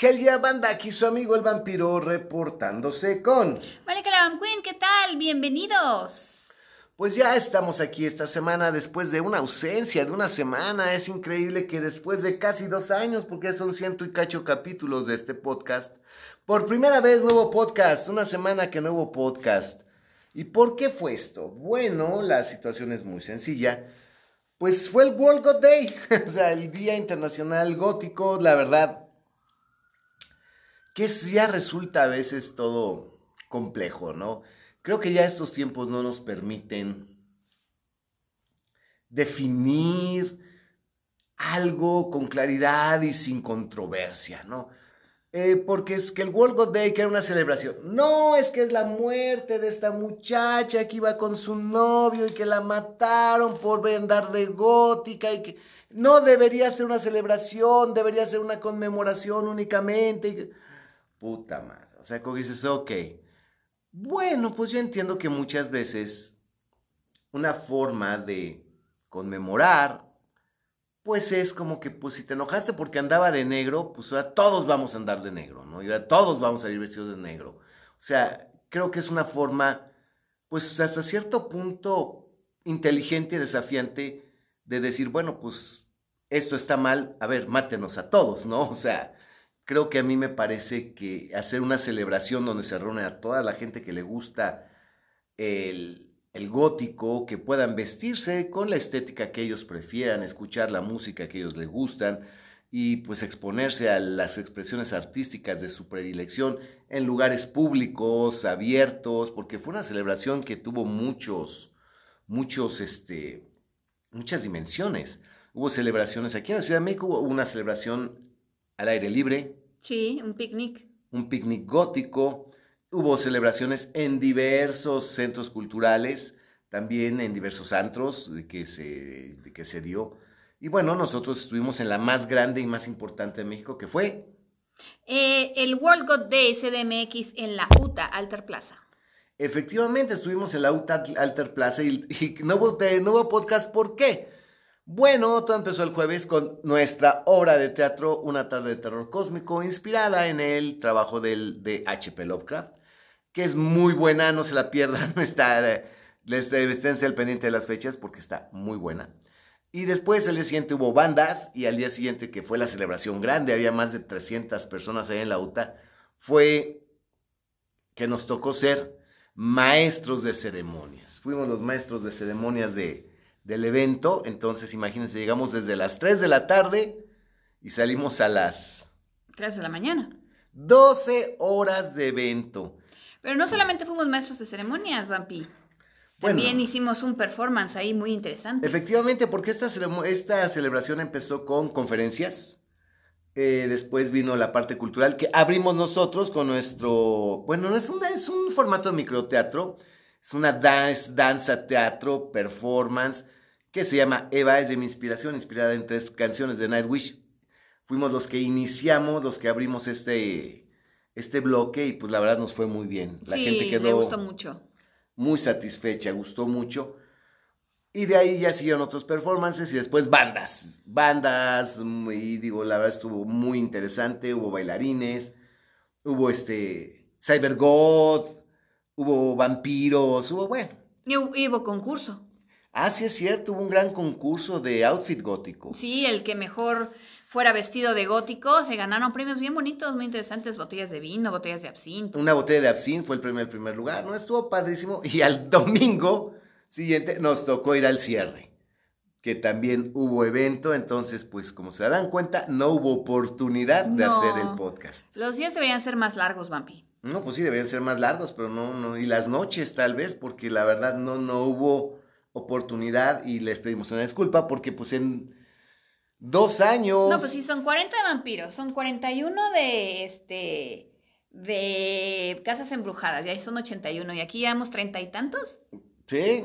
Helia Banda, aquí su amigo el vampiro reportándose con... Malika la Queen, ¿qué tal? Bienvenidos. Pues ya estamos aquí esta semana después de una ausencia de una semana. Es increíble que después de casi dos años, porque son ciento y cacho capítulos de este podcast, por primera vez nuevo podcast, una semana que nuevo podcast. ¿Y por qué fue esto? Bueno, la situación es muy sencilla. Pues fue el World God Day, o sea, el Día Internacional Gótico, la verdad, que ya resulta a veces todo complejo, ¿no? Creo que ya estos tiempos no nos permiten definir algo con claridad y sin controversia, ¿no? Eh, porque es que el World God Day, que era una celebración, no, es que es la muerte de esta muchacha que iba con su novio y que la mataron por andar de gótica y que no debería ser una celebración, debería ser una conmemoración únicamente. Puta madre. O sea, como dices, ok. Bueno, pues yo entiendo que muchas veces una forma de conmemorar, pues es como que, pues si te enojaste porque andaba de negro, pues ahora todos vamos a andar de negro, ¿no? Y ahora todos vamos a ir vestidos de negro. O sea, creo que es una forma, pues hasta cierto punto inteligente y desafiante de decir, bueno, pues esto está mal, a ver, mátenos a todos, ¿no? O sea, creo que a mí me parece que hacer una celebración donde se reúne a toda la gente que le gusta el, gótico, que puedan vestirse con la estética que ellos prefieran, escuchar la música que ellos les gustan y pues exponerse a las expresiones artísticas de su predilección en lugares públicos, abiertos, porque fue una celebración que tuvo muchos, muchos, este, muchas dimensiones. Hubo celebraciones aquí en la Ciudad de México, hubo una celebración al aire libre. Sí, un picnic. Un picnic gótico. Hubo celebraciones en diversos centros culturales, también en diversos antros de que se, que se dio. Y bueno, nosotros estuvimos en la más grande y más importante de México, que fue... Eh, el World God Day CDMX en la UTA Alter Plaza. Efectivamente, estuvimos en la UTA Alter Plaza y, y no, hubo, no hubo podcast. ¿Por qué? Bueno, todo empezó el jueves con nuestra obra de teatro Una tarde de terror cósmico, inspirada en el trabajo de H.P. Lovecraft, que es muy buena, no se la pierdan, está, les esténse al pendiente de las fechas porque está muy buena. Y después el día siguiente hubo bandas y al día siguiente que fue la celebración grande, había más de 300 personas ahí en la UTA, fue que nos tocó ser maestros de ceremonias. Fuimos los maestros de ceremonias de del evento. Entonces, imagínense, llegamos desde las 3 de la tarde y salimos a las 3 de la mañana. 12 horas de evento. Pero no solamente fuimos maestros de ceremonias, Vampi. También hicimos un performance ahí muy interesante. Efectivamente, porque esta, esta celebración empezó con conferencias. Eh, después vino la parte cultural que abrimos nosotros con nuestro. Bueno, no es, una, es un formato de microteatro. Es una dance, danza, teatro, performance que se llama Eva, es de mi inspiración, inspirada en tres canciones de Nightwish. Fuimos los que iniciamos, los que abrimos este, este bloque y pues la verdad nos fue muy bien. La gente quedó gustó mucho. muy satisfecha, gustó mucho. Y de ahí ya siguieron otros performances y después bandas. Bandas, y digo, la verdad estuvo muy interesante. Hubo bailarines, hubo este Cyber God, hubo vampiros, hubo, bueno. Y hubo concurso. Ah, sí es cierto, hubo un gran concurso de outfit gótico. Sí, el que mejor fuera vestido de gótico, se ganaron premios bien bonitos, muy interesantes, botellas de vino, botellas de absinthe. Una botella de absinthe fue el premio del primer lugar, ¿no? Estuvo padrísimo. Y al domingo siguiente nos tocó ir al cierre, que también hubo evento, entonces, pues como se darán cuenta, no hubo oportunidad de hacer el podcast. Los días deberían ser más largos, Vampi. No, pues sí, deberían ser más largos, pero no, no, y las noches tal vez, porque la verdad no, no hubo oportunidad y les pedimos una disculpa porque pues en dos años... No, pues sí, son 40 de vampiros, son 41 de este de casas embrujadas, ya son 81 y aquí llevamos treinta y tantos. Sí.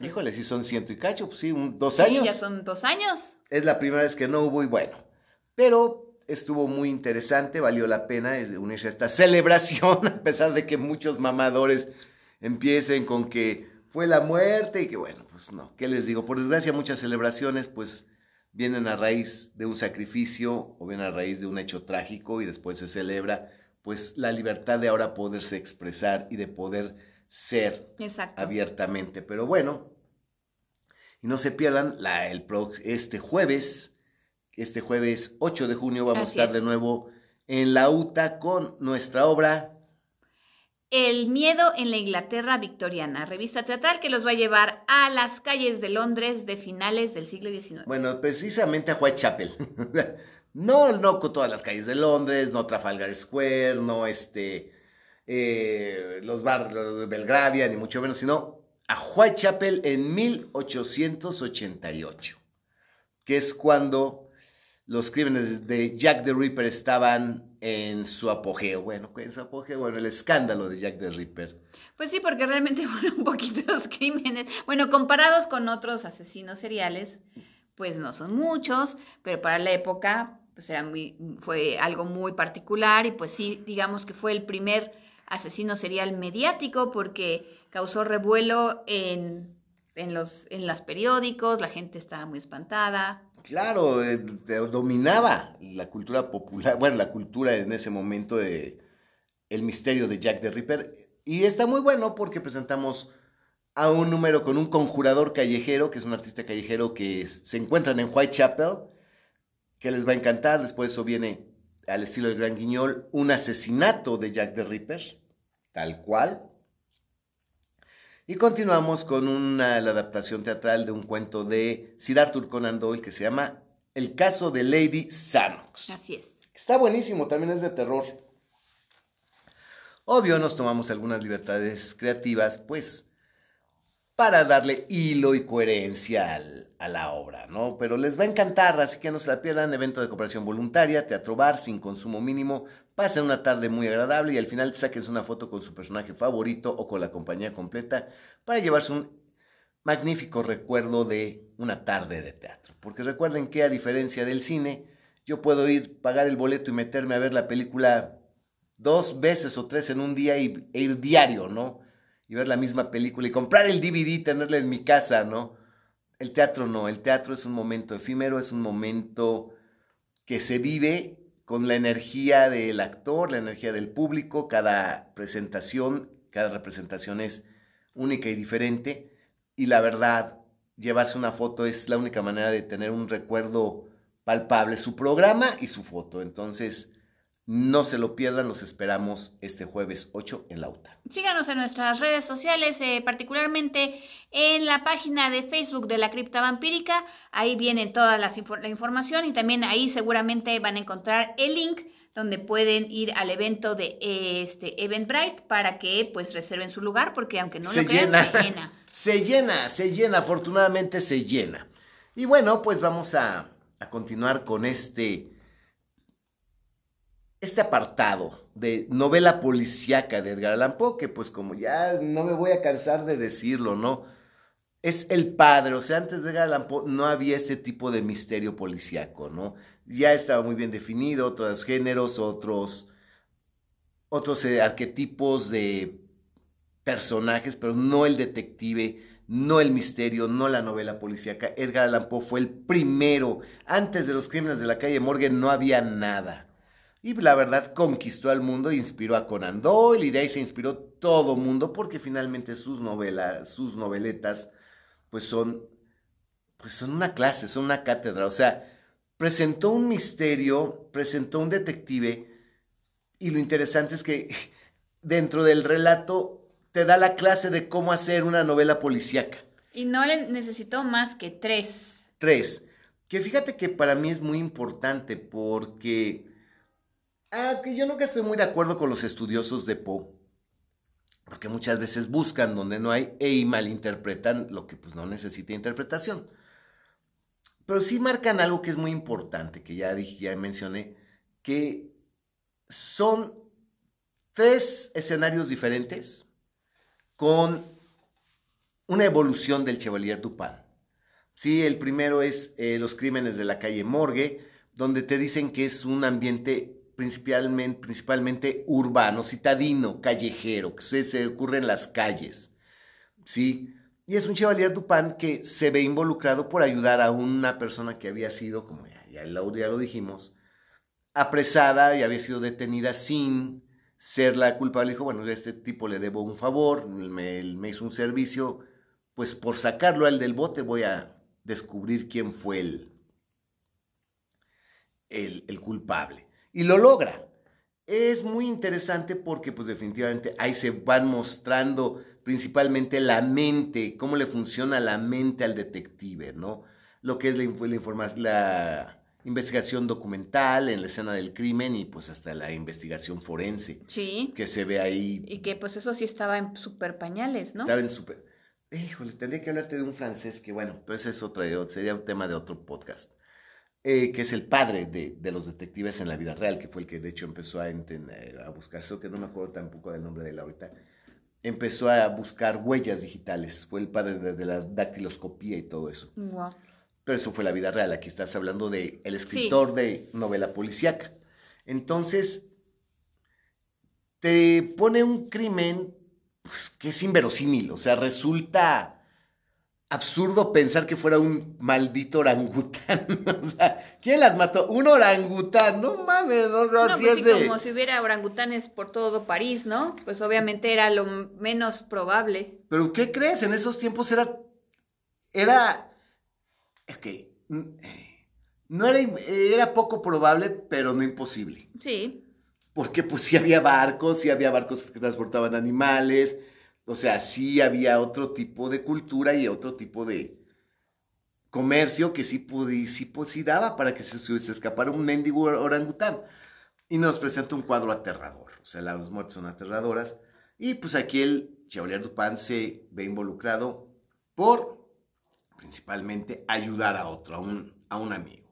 Híjole, si son ciento y cacho, pues sí, dos sí, años. ya son dos años. Es la primera vez que no hubo y bueno, pero estuvo muy interesante, valió la pena unirse a esta celebración, a pesar de que muchos mamadores empiecen con que fue la muerte y que bueno, pues no, ¿qué les digo? Por desgracia muchas celebraciones pues vienen a raíz de un sacrificio o vienen a raíz de un hecho trágico y después se celebra pues la libertad de ahora poderse expresar y de poder ser abiertamente. Pero bueno, y no se pierdan la, el este jueves, este jueves 8 de junio vamos a estar de nuevo en la UTA con nuestra obra el miedo en la Inglaterra victoriana, revista teatral que los va a llevar a las calles de Londres de finales del siglo XIX. Bueno, precisamente a Whitechapel. no, no todas las calles de Londres, no Trafalgar Square, no este, eh, los barrios de Belgravia, ni mucho menos, sino a Whitechapel en 1888, que es cuando los crímenes de Jack the Ripper estaban en su apogeo. Bueno, en su apogeo, bueno, el escándalo de Jack the Ripper. Pues sí, porque realmente fueron poquitos crímenes. Bueno, comparados con otros asesinos seriales, pues no son muchos, pero para la época, pues era muy, fue algo muy particular y pues sí, digamos que fue el primer asesino serial mediático porque causó revuelo en, en los en los periódicos, la gente estaba muy espantada. Claro, eh, dominaba la cultura popular, bueno, la cultura en ese momento de el misterio de Jack the Ripper. Y está muy bueno porque presentamos a un número con un conjurador callejero, que es un artista callejero que se encuentran en Whitechapel, que les va a encantar. Después eso viene al estilo del Gran Guiñol, un asesinato de Jack the Ripper, tal cual. Y continuamos con una, la adaptación teatral de un cuento de Sir Arthur Conan Doyle que se llama El caso de Lady Sanox. Así es. Está buenísimo, también es de terror. Obvio, nos tomamos algunas libertades creativas, pues, para darle hilo y coherencia a la obra, ¿no? Pero les va a encantar, así que no se la pierdan. Evento de cooperación voluntaria, teatro bar, sin consumo mínimo, Pasen una tarde muy agradable y al final saques una foto con su personaje favorito o con la compañía completa para llevarse un magnífico recuerdo de una tarde de teatro. Porque recuerden que a diferencia del cine, yo puedo ir, pagar el boleto y meterme a ver la película dos veces o tres en un día y, e ir diario, ¿no? Y ver la misma película y comprar el DVD tenerla en mi casa, ¿no? El teatro no, el teatro es un momento efímero, es un momento que se vive con la energía del actor, la energía del público, cada presentación, cada representación es única y diferente y la verdad, llevarse una foto es la única manera de tener un recuerdo palpable, su programa y su foto. Entonces, no se lo pierdan, los esperamos este jueves 8 en Lauta. Síganos en nuestras redes sociales, eh, particularmente en la página de Facebook de la Cripta Vampírica. Ahí viene toda la, información y también ahí seguramente van a encontrar el link donde pueden ir al evento de este Eventbrite para que pues reserven su lugar porque aunque no lo crean, se llena. se llena, se llena, afortunadamente se llena. Y bueno, pues vamos a, a continuar con este este apartado de novela policíaca de Edgar Allan Poe, que pues como ya no me voy a cansar de decirlo, ¿no? Es el padre, o sea, antes de Edgar Allan Poe no había ese tipo de misterio policíaco, ¿no? Ya estaba muy bien definido, otros géneros, otros, otros eh, arquetipos de personajes, pero no el detective, no el misterio, no la novela policíaca. Edgar Allan Poe fue el primero. Antes de los crímenes de la calle Morgan no había nada. Y la verdad conquistó al mundo e inspiró a Conan Doyle y de ahí se inspiró todo mundo porque finalmente sus novelas, sus noveletas, pues son, pues son una clase, son una cátedra. O sea, presentó un misterio, presentó un detective y lo interesante es que dentro del relato te da la clase de cómo hacer una novela policíaca. Y no le necesitó más que tres. Tres. Que fíjate que para mí es muy importante porque Ah, yo nunca estoy muy de acuerdo con los estudiosos de Poe, porque muchas veces buscan donde no hay e malinterpretan lo que pues no necesita interpretación. Pero sí marcan algo que es muy importante, que ya dije, ya mencioné, que son tres escenarios diferentes con una evolución del Chevalier Dupin. Sí, el primero es eh, los crímenes de la calle Morgue, donde te dicen que es un ambiente principalmente, urbano, citadino, callejero, que se, ocurre en las calles, ¿sí? Y es un Chevalier Dupin que se ve involucrado por ayudar a una persona que había sido, como ya, ya, ya lo dijimos, apresada y había sido detenida sin ser la culpable. Dijo, bueno, a este tipo le debo un favor, me, me hizo un servicio, pues por sacarlo al del bote voy a descubrir quién fue el, el culpable. Y lo logra. Es muy interesante porque pues definitivamente ahí se van mostrando principalmente la mente, cómo le funciona la mente al detective, ¿no? Lo que es la, la, la investigación documental en la escena del crimen y pues hasta la investigación forense. Sí. Que se ve ahí. Y que pues eso sí estaba en super pañales, ¿no? Estaba en super... Híjole, tendría que hablarte de un francés que bueno, pues es otro, sería un tema de otro podcast. Eh, que es el padre de, de, los detectives en la vida real, que fue el que de hecho empezó a, entender, a buscar, eso que no me acuerdo tampoco del nombre de él ahorita, empezó a buscar huellas digitales, fue el padre de, de la dactiloscopía y todo eso. Wow. Pero eso fue la vida real, aquí estás hablando de el escritor sí. de novela policíaca. Entonces, te pone un crimen pues, que es inverosímil, o sea, resulta absurdo pensar que fuera un maldito orangután. o sea, ¿quién las mató? Un orangután, no mames, no, no, no si pues es sí, de... como si hubiera orangutanes por todo París, ¿no? Pues obviamente era lo menos probable. Pero ¿qué crees? En esos tiempos era era ok, no era era poco probable, pero no imposible. Sí. Porque pues sí había barcos, sí había barcos que transportaban animales, o sea, sí había otro tipo de cultura y otro tipo de comercio que sí, sí, sí daba para que se, se escapara un mendigo orangután. Y nos presenta un cuadro aterrador. O sea, las muertes son aterradoras. Y pues aquí el Chevalier Dupin se ve involucrado por, principalmente, ayudar a otro, a un, a un amigo.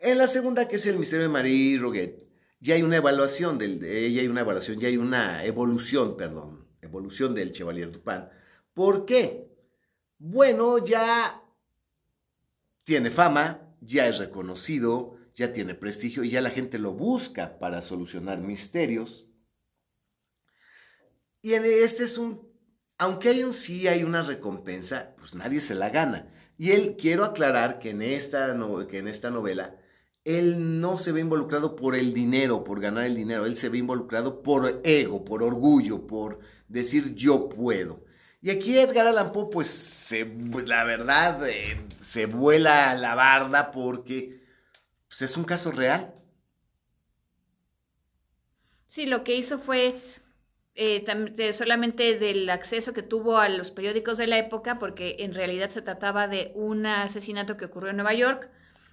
En la segunda, que es el misterio de Marie Roguet, ya hay una evaluación, del, ya hay una evaluación, ya hay una evolución, perdón, evolución del Chevalier Dupin. ¿Por qué? Bueno, ya tiene fama, ya es reconocido, ya tiene prestigio y ya la gente lo busca para solucionar misterios. Y este es un, aunque hay un sí, hay una recompensa, pues nadie se la gana. Y él, quiero aclarar que en esta, que en esta novela, él no se ve involucrado por el dinero, por ganar el dinero, él se ve involucrado por ego, por orgullo, por decir yo puedo. Y aquí Edgar Allan Poe, pues, se, la verdad, eh, se vuela la barda porque pues, es un caso real. Sí, lo que hizo fue eh, solamente del acceso que tuvo a los periódicos de la época, porque en realidad se trataba de un asesinato que ocurrió en Nueva York,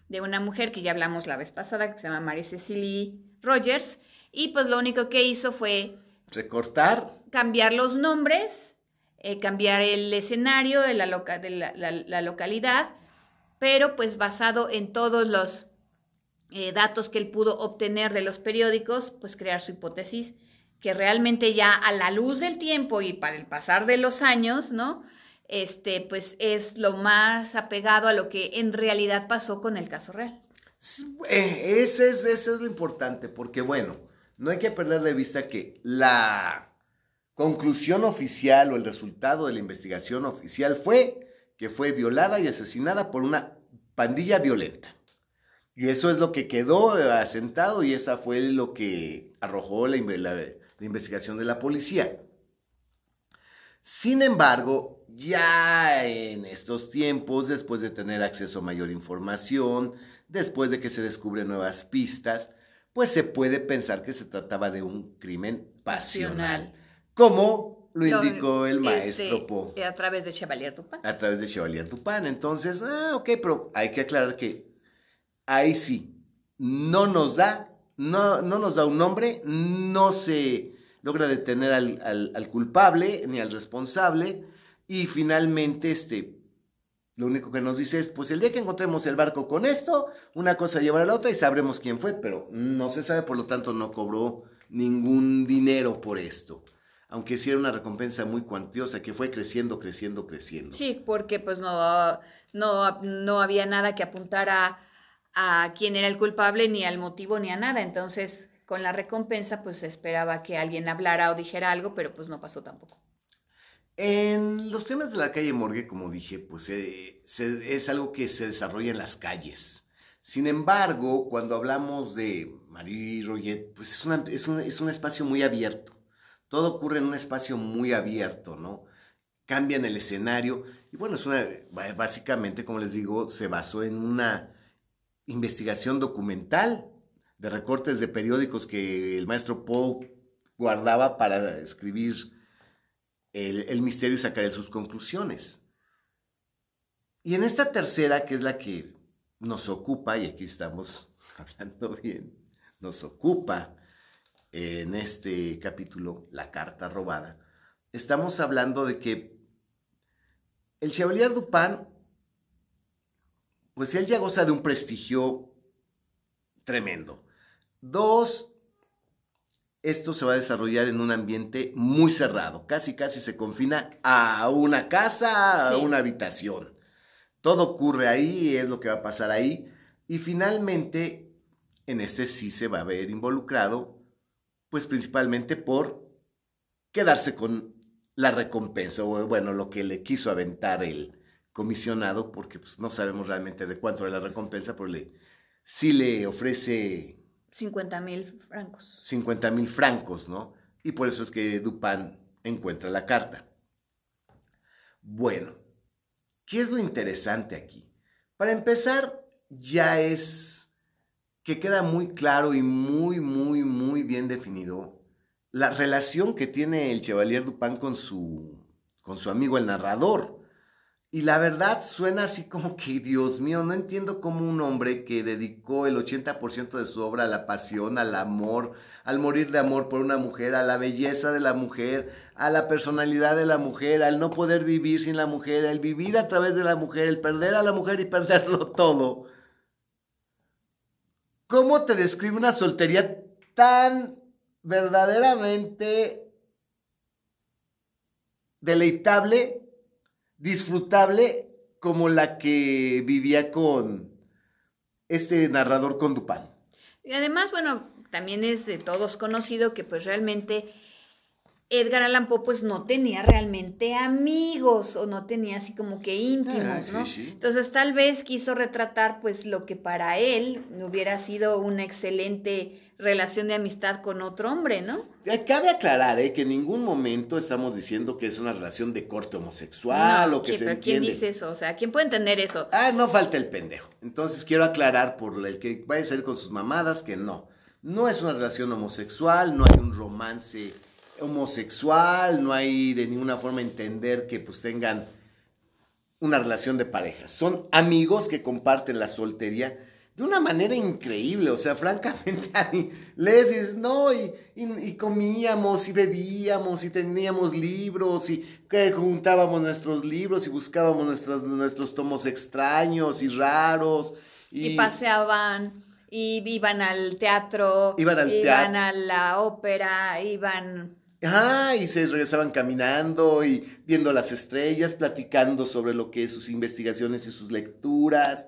de una mujer que ya hablamos la vez pasada, que se llama Mary Cecily Rogers, y pues lo único que hizo fue... Recortar. Cambiar los nombres, eh, cambiar el escenario de, la, loca, de la, la, la, localidad, pero pues basado en todos los eh, datos que él pudo obtener de los periódicos, pues crear su hipótesis, que realmente ya a la luz del tiempo y para el pasar de los años, ¿no? este, pues es lo más apegado a lo que en realidad pasó con el caso real. Eh, eso es, eso es lo importante, porque bueno, no hay que perder de vista que la conclusión oficial o el resultado de la investigación oficial fue que fue violada y asesinada por una pandilla violenta. Y eso es lo que quedó asentado y esa fue lo que arrojó la, la, la investigación de la policía. Sin embargo, ya en estos tiempos, después de tener acceso a mayor información, después de que se descubren nuevas pistas, pues se puede pensar que se trataba de un crimen pasional, como lo indicó el maestro este, Poe. A través de Chevalier Dupin. A través de Chevalier Dupin. Entonces, ah, ok, pero hay que aclarar que ahí sí, no nos da, no, no nos da un nombre, no se logra detener al, al, al, culpable ni al responsable y finalmente este lo único que nos dice es pues el día que encontremos el barco con esto una cosa llevará a la otra y sabremos quién fue pero no se sabe por lo tanto no cobró ningún dinero por esto. Aunque sí era una recompensa muy cuantiosa que fue creciendo creciendo creciendo. Sí porque pues no no no había nada que apuntara a, a quién era el culpable ni al motivo ni a nada. Entonces con la recompensa, pues esperaba que alguien hablara o dijera algo, pero pues no pasó tampoco. En los temas de la calle Morgue, como dije, pues eh, es algo que se desarrolla en las calles. Sin embargo, cuando hablamos de Marie Roget, pues es, es un, es un espacio muy abierto. Todo ocurre en un espacio muy abierto, ¿no? Cambian el escenario. Y bueno, es una, básicamente, como les digo, se basó en una investigación documental de recortes de periódicos que el maestro Poe guardaba para escribir el, misterio y sacar sus conclusiones. Y en esta tercera, que es la que nos ocupa, y aquí estamos hablando bien, nos ocupa en este capítulo, la carta robada, estamos hablando de que el Chevalier Dupin, pues él ya goza de un prestigio tremendo. Dos, esto se va a desarrollar en un ambiente muy cerrado, casi casi se confina a una casa, a Sí. una habitación. Todo ocurre ahí, es lo que va a pasar ahí. Y finalmente, en este sí se va a ver involucrado, pues principalmente por quedarse con la recompensa, o bueno, lo que le quiso aventar el comisionado, porque pues, no sabemos realmente de cuánto era la recompensa, pero le, sí le ofrece 50 mil francos. 50 mil francos, ¿no? Y por eso es que Dupin encuentra la carta. Bueno, ¿qué es lo interesante aquí? Para empezar, ya es que queda muy claro y muy, muy, muy bien definido la relación que tiene el Chevalier Dupin con su, con su amigo el narrador. Y la verdad suena así como que, Dios mío, no entiendo cómo un hombre que dedicó el 80% de su obra a la pasión, al amor, al morir de amor por una mujer, a la belleza de la mujer, a la personalidad de la mujer, al no poder vivir sin la mujer, el vivir a través de la mujer, el perder a la mujer y perderlo todo. ¿Cómo te describe una soltería tan verdaderamente deleitable, disfrutable como la que vivía con este narrador con Dupin? Y además, bueno, también es de todos conocido que pues realmente Edgar Allan Poe pues no tenía realmente amigos o no tenía así como que íntimos, Ah, sí, ¿no? sí. Entonces tal vez quiso retratar pues lo que para él hubiera sido una excelente relación de amistad con otro hombre, ¿no? Eh, Cabe aclarar eh, que en ningún momento estamos diciendo que es una relación de corte homosexual No, o que ¿quién- se pero ¿Quién entiende. dice eso? O sea, ¿quién puede entender eso? Ah, no falta el pendejo. Entonces quiero aclarar por el que vaya a salir con sus mamadas que no. No es una relación homosexual, no hay un romance homosexual, no hay de ninguna forma entender que pues tengan una relación de pareja. Son amigos que comparten la soltería de una manera increíble. O sea, francamente, a mí lees y dices, no, y, y- y comíamos y bebíamos y teníamos libros y que juntábamos nuestros libros y buscábamos nuestros, nuestros tomos extraños y raros. Y, paseaban, y iban al teatro, Iban al iban teatro. a la ópera, iban... Ah, y se regresaban caminando y viendo las estrellas, platicando sobre lo que es sus investigaciones y sus lecturas,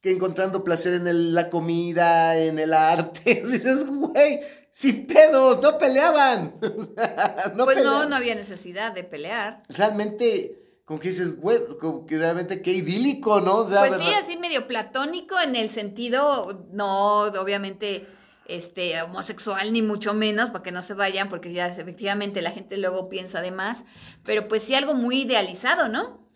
que encontrando placer en el- la comida, en el arte. Dices, güey, sin pedos, no peleaban. no pues no, peleaban. no había necesidad de pelear. Realmente, como que dices, güey, como que realmente qué idílico, ¿no? O sea, Pues sí, así medio platónico en el sentido, no, obviamente, este, homosexual ni mucho menos, para que no se vayan, porque ya efectivamente la gente luego piensa de más, pero pues sí algo muy idealizado, ¿no?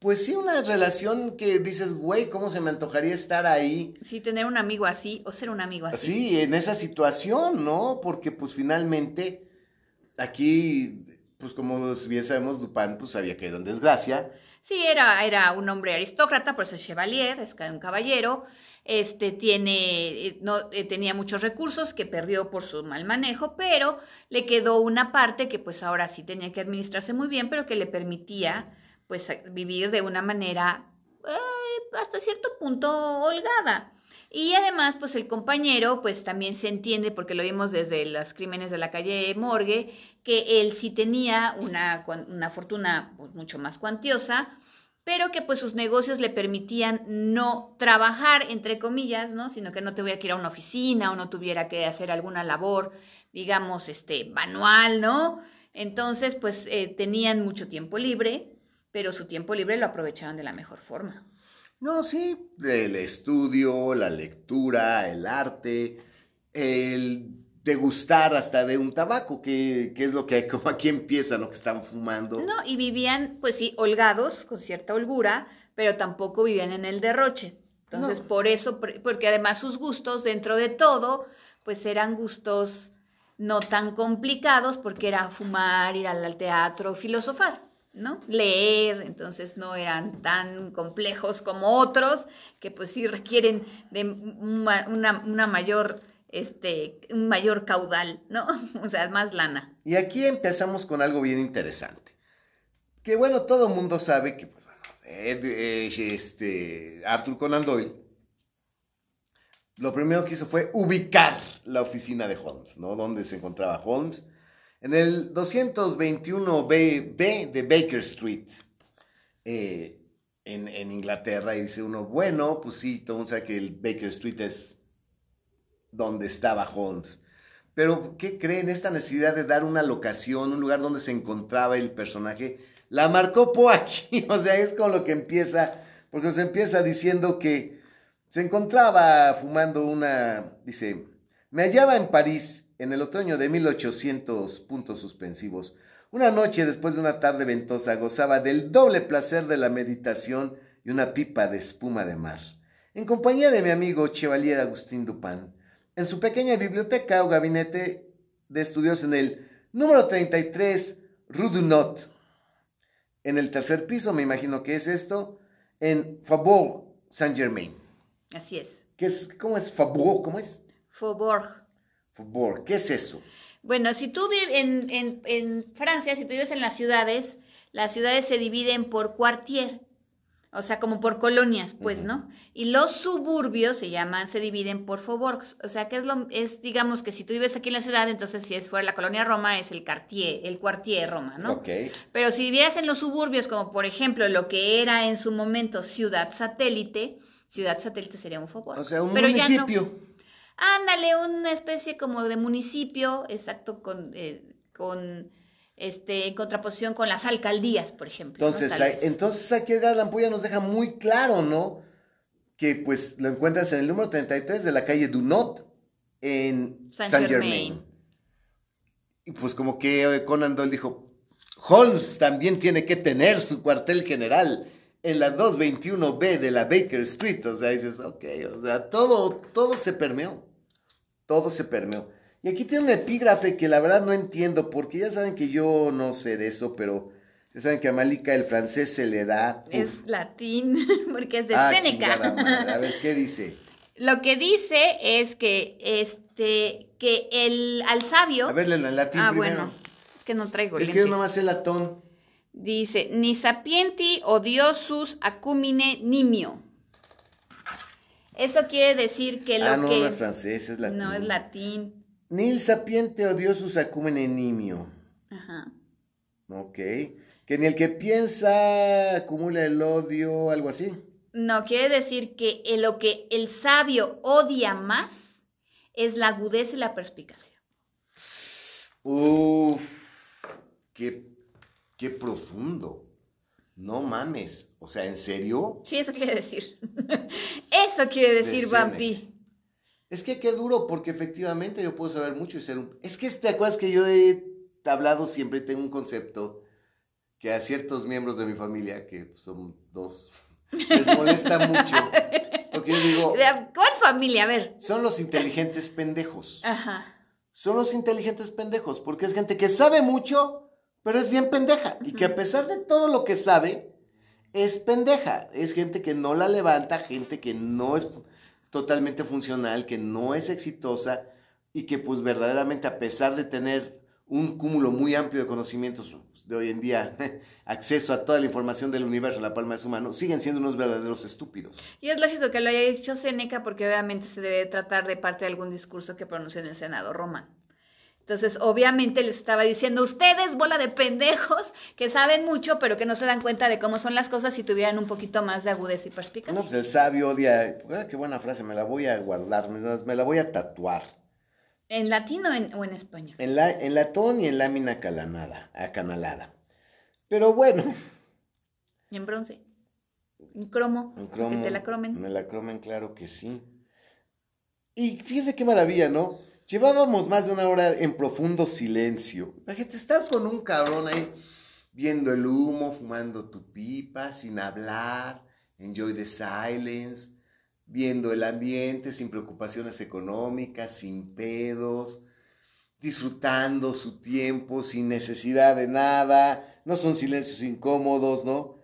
Pues sí, una relación que dices, güey, ¿cómo se me antojaría estar ahí? Sí, tener un amigo así o ser un amigo así. Sí, en esa situación, ¿no? Porque pues finalmente aquí, pues como bien sabemos, Dupin pues había caído en desgracia. Sí, era, era un hombre aristócrata, por eso es chevalier, es un caballero. Este tiene, eh, no, eh, tenía muchos recursos que perdió por su mal manejo, pero le quedó una parte que pues ahora sí tenía que administrarse muy bien, pero que le permitía pues a- vivir de una manera eh, hasta cierto punto holgada. Y además, pues el compañero, pues también se entiende, porque lo vimos desde los crímenes de la calle Morgue, que él sí tenía una, una fortuna pues, mucho más cuantiosa, pero que pues sus negocios le permitían no trabajar, entre comillas, ¿no? Sino que no tuviera que ir a una oficina o no tuviera que hacer alguna labor, digamos, este, manual, ¿no? Entonces, pues eh, tenían mucho tiempo libre, pero su tiempo libre lo aprovechaban de la mejor forma. No, sí, el estudio, la lectura, el arte, el degustar hasta de un tabaco, que, que es lo que como aquí empieza, ¿no? Que están fumando. No, y vivían, pues sí, holgados, con cierta holgura, pero tampoco vivían en el derroche. Entonces, No. por eso, por- porque además sus gustos, dentro de todo, pues eran gustos no tan complicados, porque era fumar, ir al teatro, filosofar, ¿no? Leer, entonces no eran tan complejos como otros, que pues sí requieren de una, una mayor, este, un mayor caudal, ¿no? O sea, más lana. Y aquí empezamos con algo bien interesante. Que bueno, todo mundo sabe que, pues bueno, eh, este, Arthur Conan Doyle, lo primero que hizo fue ubicar la oficina de Holmes, ¿no? Donde se encontraba Holmes. En el 221B B de Baker Street, eh, en, Inglaterra, y dice uno, bueno, pues sí, todo mundo sabe que el Baker Street es donde estaba Holmes. Pero, ¿qué creen? Esta necesidad de dar una locación, un lugar donde se encontraba el personaje, la marcó Poe aquí. O sea, es con lo que empieza, porque se empieza diciendo que se encontraba fumando una, dice, me hallaba en París en el otoño de 1800 puntos suspensivos. Una noche después de una tarde ventosa gozaba del doble placer de la meditación y una pipa de espuma de mar. En compañía de mi amigo Chevalier Agustín Dupin, en su pequeña biblioteca o gabinete de estudios en el número 33 Rue du Not. En el tercer piso, me imagino que es esto, en Faubourg Saint-Germain. Así es. ¿Qué es, ¿Cómo es Faubourg? ¿Cómo es? Faubourg. ¿Qué es eso? Bueno, si tú vives en, en, en Francia, si tú vives en las ciudades, las ciudades se dividen por quartier, o sea, como por colonias, pues, ¿no? Y los suburbios se llaman, se dividen por faubourgs, o sea, que es lo, es, digamos que si tú vives aquí en la ciudad, entonces si es fuera la colonia Roma, es el quartier, el quartier Roma, ¿no? Ok. Pero si vivieras en los suburbios, como por ejemplo lo que era en su momento ciudad satélite, ciudad satélite sería un faubourg. O sea, un Pero ya no. Ándale, una especie como de municipio, exacto, con, eh, con este, en contraposición con las alcaldías, por ejemplo. ¿no? Entonces, vez. entonces aquí Edgar Lampuya nos deja muy claro, ¿no? Que pues lo encuentras en el número 33 de la calle Dunot en Saint Saint Germain. Germain. Y pues como que eh, Conan Doyle dijo, Holmes también tiene que tener su cuartel general en la 221B de la Baker Street. O sea, dices, ok, o sea, todo, todo se permeó. Todo se permeó. Y aquí tiene un epígrafe que la verdad no entiendo, porque ya saben que yo no sé de eso, pero ya saben que a Malika el francés se le da. uf. Es latín, porque es de Ah, madre. A ver, ¿qué dice? Lo que dice es que, este, que el, al sabio... A ver, en latín ah, primero. bueno, es que no traigo Es que yo nomás sé latón. Dice, ni sapienti odiosus acumine nimio. Eso quiere decir que lo ah, no, que... no es francés, es latín. No, es latín. Nil sapiente odiosus acumene nimio. Ajá. Ok. Que ni el que piensa acumula el odio, algo así. No, quiere decir que eh, lo que el sabio odia más es la agudeza y la perspicacia. Uf, qué, qué profundo. No mames. O sea, ¿en serio? Sí, eso quiere decir. eso quiere decir, Séneca. Vampi. Es que qué duro, porque efectivamente yo puedo saber mucho y ser un... Es que te acuerdas que yo he hablado siempre, tengo un concepto que a ciertos miembros de mi familia, que son dos, les molesta mucho. Porque yo digo, ¿De ¿Cuál familia? A ver. son los inteligentes pendejos. Ajá. Son los inteligentes pendejos, porque es gente que sabe mucho, pero es bien pendeja. Y que a pesar de todo lo que sabe, es pendeja. Es gente que no la levanta, gente que no es totalmente funcional, que no es exitosa y que pues verdaderamente a pesar de tener un cúmulo muy amplio de conocimientos de hoy en día, acceso a toda la información del universo en la palma de su mano, siguen siendo unos verdaderos estúpidos. Y es lógico que lo haya dicho Seneca porque obviamente se debe tratar de parte de algún discurso que pronunció en el Senado romano. Entonces, obviamente les estaba diciendo, ustedes, bola de pendejos, que saben mucho, pero que no se dan cuenta de cómo son las cosas si tuvieran un poquito más de agudeza y perspicacia. No, pues el sabio odia. ah, qué buena frase, me la voy a guardar, me la, me la voy a tatuar. ¿En latino o en, o en español? En, la, en latón y en lámina calanada, acanalada. Pero bueno, ¿Y en bronce? ¿En cromo? en cromo. ¿En telacromen? En telacromen, claro que sí. Y fíjese qué maravilla, ¿no? Llevábamos más de una hora en profundo silencio. Imagínate estar con un cabrón ahí viendo el humo, fumando tu pipa, sin hablar, enjoy the silence, viendo el ambiente sin preocupaciones económicas, sin pedos, disfrutando su tiempo sin necesidad de nada. No son silencios incómodos, ¿no?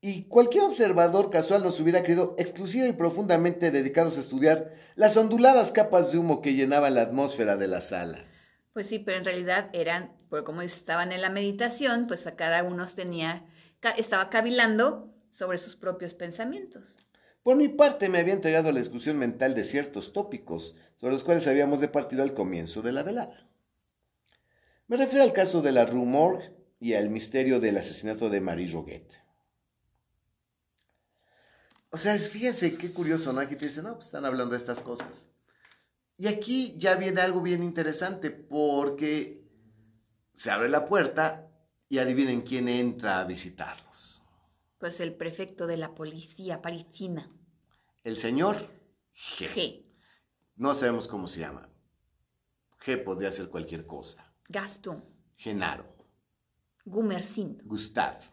Y cualquier observador casual nos hubiera creído exclusivo y profundamente dedicados a estudiar las onduladas capas de humo que llenaban la atmósfera de la sala. Pues sí, pero en realidad eran, porque como estaban en la meditación, pues a cada uno tenía, estaba cavilando sobre sus propios pensamientos. Por mi parte, me había entregado a la discusión mental de ciertos tópicos sobre los cuales habíamos departido al comienzo de la velada. Me refiero al caso de la Rue Morgue y al misterio del asesinato de Marie Roguet. O sea, es- fíjense qué curioso, ¿no? Aquí te dicen, no, pues están hablando de estas cosas. Y aquí ya viene algo bien interesante porque se abre la puerta y adivinen quién entra a visitarlos. Pues el prefecto de la policía parisina, El señor G. G. No sabemos cómo se llama. G podría ser cualquier cosa. Gaston, Genaro, Gumersind, Gustave,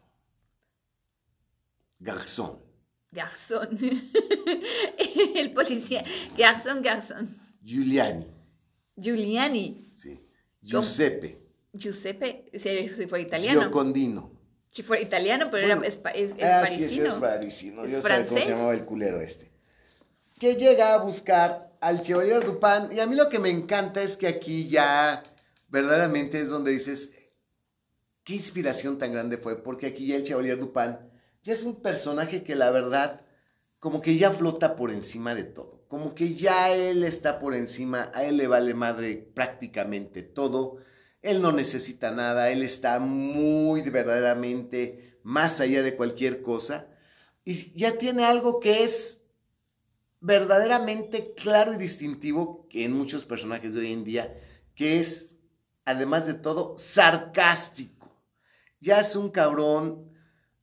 Garzón, Garzón. el policía, Garzón, Garzón. Giuliani, Giuliani, sí. Giuseppe, Giuseppe, si, fuera italiano. Giocondino. Si fuera italiano, pero Bueno, era, es, es, es ah, sí, es parisino. Es Yo sé cómo se francés. llamaba el culero este. Que llega a buscar al Chevalier Dupin. Y a mí lo que me encanta es que aquí ya verdaderamente es donde dices, qué inspiración tan grande fue. Porque aquí ya el Chevalier Dupin ya es un personaje que la verdad como que ya flota por encima de todo. Como que ya él está por encima, a él le vale madre prácticamente todo. Él no necesita nada, él está muy verdaderamente más allá de cualquier cosa. Y ya tiene algo que es verdaderamente claro y distintivo que en muchos personajes de hoy en día, que es, además de todo, sarcástico. Ya es un cabrón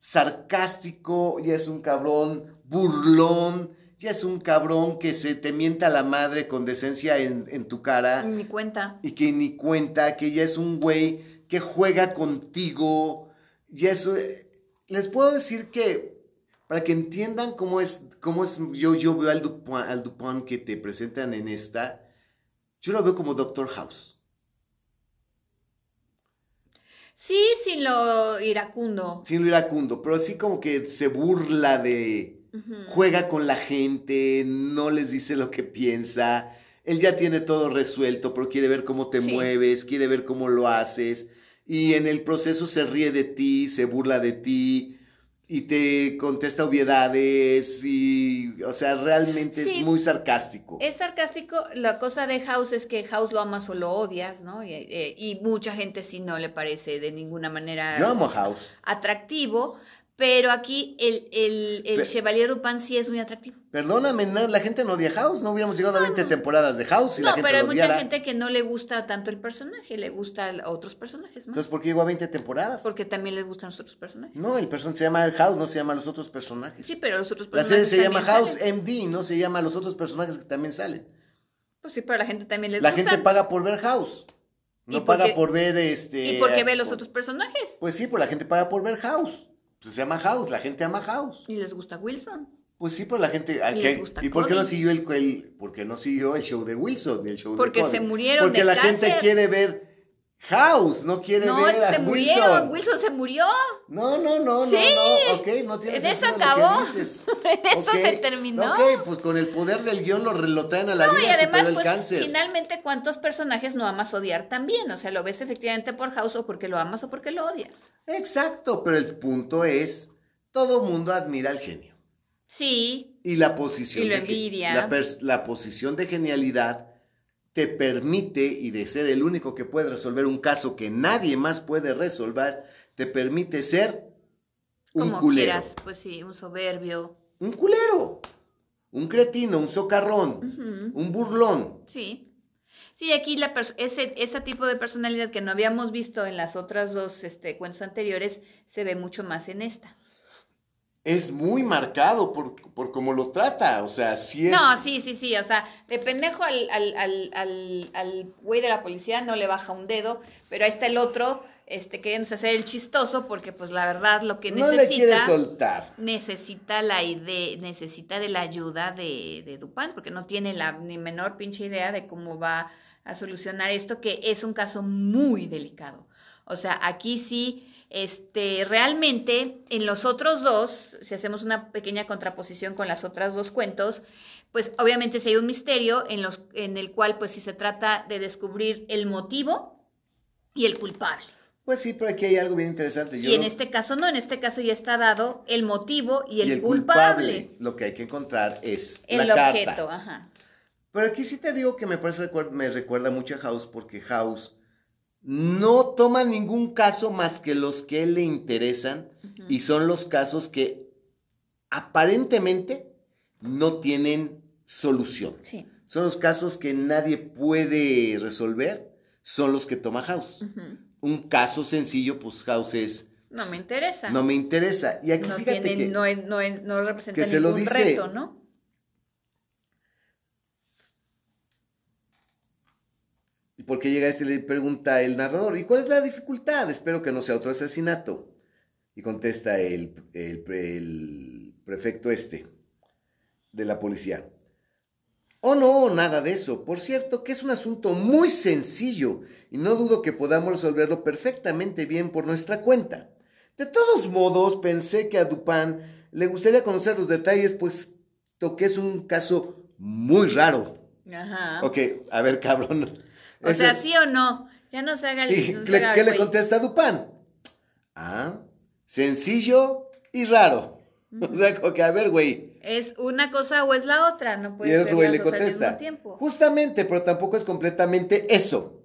sarcástico, ya es un cabrón burlón, ya es un cabrón que se te mienta la madre con decencia en, en tu cara En mi cuenta. y que ni cuenta, que ya es un güey que juega contigo, ya es... eh, Les puedo decir que, para que entiendan cómo es, cómo es yo, yo veo al Dupont, al Dupont que te presentan en esta, yo lo veo como Doctor House. Sí, sin lo iracundo. Sin lo iracundo, pero así como que se burla de... Juega con la gente, no les dice lo que piensa. Él ya tiene todo resuelto, pero quiere ver cómo te Sí. mueves, quiere ver cómo lo haces. Y en el proceso se ríe de ti, se burla de ti y te contesta obviedades y, o sea, realmente Sí. es muy sarcástico. Es sarcástico. La cosa de House es que House lo amas o lo odias, ¿no? Y, eh, y mucha gente sí no le parece de ninguna manera Yo amo House. atractivo. Pero aquí el, el, el Pe- Chevalier Dupin sí es muy atractivo. Perdóname, no, la gente no odia a House, no hubiéramos llegado a 20 temporadas de House la no, gente pero hay mucha gente que no le gusta tanto el personaje, le gustan otros personajes, ¿no? Entonces, ¿por qué llegó a 20 temporadas? Porque también les gustan los otros personajes. No, el personaje se llama House, no se llama los otros personajes. Sí, pero los otros La personajes serie se llama House salen. MD, no se llama los otros personajes que también salen. Pues sí, pero a la gente también les La gusta. gente paga por ver House. ¿Y No por paga por ver este. ¿Y por qué ve los por- otros personajes? Pues sí, pero la gente paga por ver House. Pues se llama House, la gente ama House. Y les gusta Wilson. Pues sí, pero la gente. ¿a Y qué? les gusta ¿Y por qué no siguió el, el- por qué no siguió el show de Wilson el show Porque de Cody? se murieron Porque de la gente quiere ver House, no quiere No, ver a se Wilson. murieron. Wilson se murió. No, no, no, Sí. no, no, ok, no tiene En eso lo que acabó. dices. En eso se terminó. Ok, pues con el poder del guion lo, lo traen a la No, vida y además, el pues, cáncer. finalmente, ¿cuántos personajes no amas odiar también? O sea, lo ves efectivamente por House o porque lo amas o porque lo odias. Exacto, pero el punto es, todo mundo admira al genio. Sí, Y la posición Y lo de envidia. La posición de genialidad te permite, y de ser el único que puede resolver un caso que nadie más puede resolver, te permite ser un como culero. quieras. Pues sí, un soberbio. Un culero. Un cretino, un socarrón, un burlón. Sí. Sí, aquí la ese, ese tipo de personalidad que no habíamos visto en las otras dos este, cuentos anteriores se ve mucho más en esta. Es muy marcado por, por cómo lo trata, o sea, sí es... No, sí, sí, sí, o sea, de pendejo al, al, al, al, al güey de la policía no le baja un dedo, pero ahí está el otro, este, queriéndose hacer el chistoso, porque pues la verdad lo que no le quiere necesita, soltar. necesita la idea, necesita de la ayuda de, de Dupin, porque no tiene la ni menor pinche idea de cómo va a solucionar esto, que es un caso muy delicado. O sea, aquí sí, este, realmente en los otros dos, si hacemos una pequeña contraposición con las otras dos cuentos, pues obviamente sí hay un misterio en, los, en el cual pues sí se trata de descubrir el motivo y el culpable. Pues sí, pero aquí hay algo bien interesante. Yo y en este caso no, en este caso ya está dado el motivo y el, y el culpable, culpable. Lo que hay que encontrar es el la objeto, carta. ajá. Pero aquí sí te digo que me parece me recuerda mucho a House porque House no toma ningún caso más que los que le interesan y son los casos que aparentemente no tienen solución. Sí. Son los casos que nadie puede resolver, son los que toma House. Un caso sencillo, pues House es No me interesa. no me interesa. Y aquí no fíjate que no, es- no, es- no representa que se lo ningún dice- reto, ¿no? ¿Y por qué llega este? Le pregunta el narrador. ¿Y cuál es la dificultad? Espero que no sea otro asesinato. Y contesta el, el pre- el prefecto este de la policía. Oh, no, nada de eso. Por cierto, que es un asunto muy sencillo y no dudo que podamos resolverlo perfectamente bien por nuestra cuenta. De todos modos, pensé que a Dupin le gustaría conocer los detalles, pues que es un caso muy raro. Ajá. Ok, a ver, cabrón. O sea, Ese- sí o no. Ya no se haga el ¿Y no se le- haga qué le contesta Dupin? Ah, sencillo y raro. O sea, como que, a ver, güey. Es una cosa o es la otra, no Y puede el ser güey le dos al mismo contesta. tiempo. Justamente, pero tampoco es completamente eso.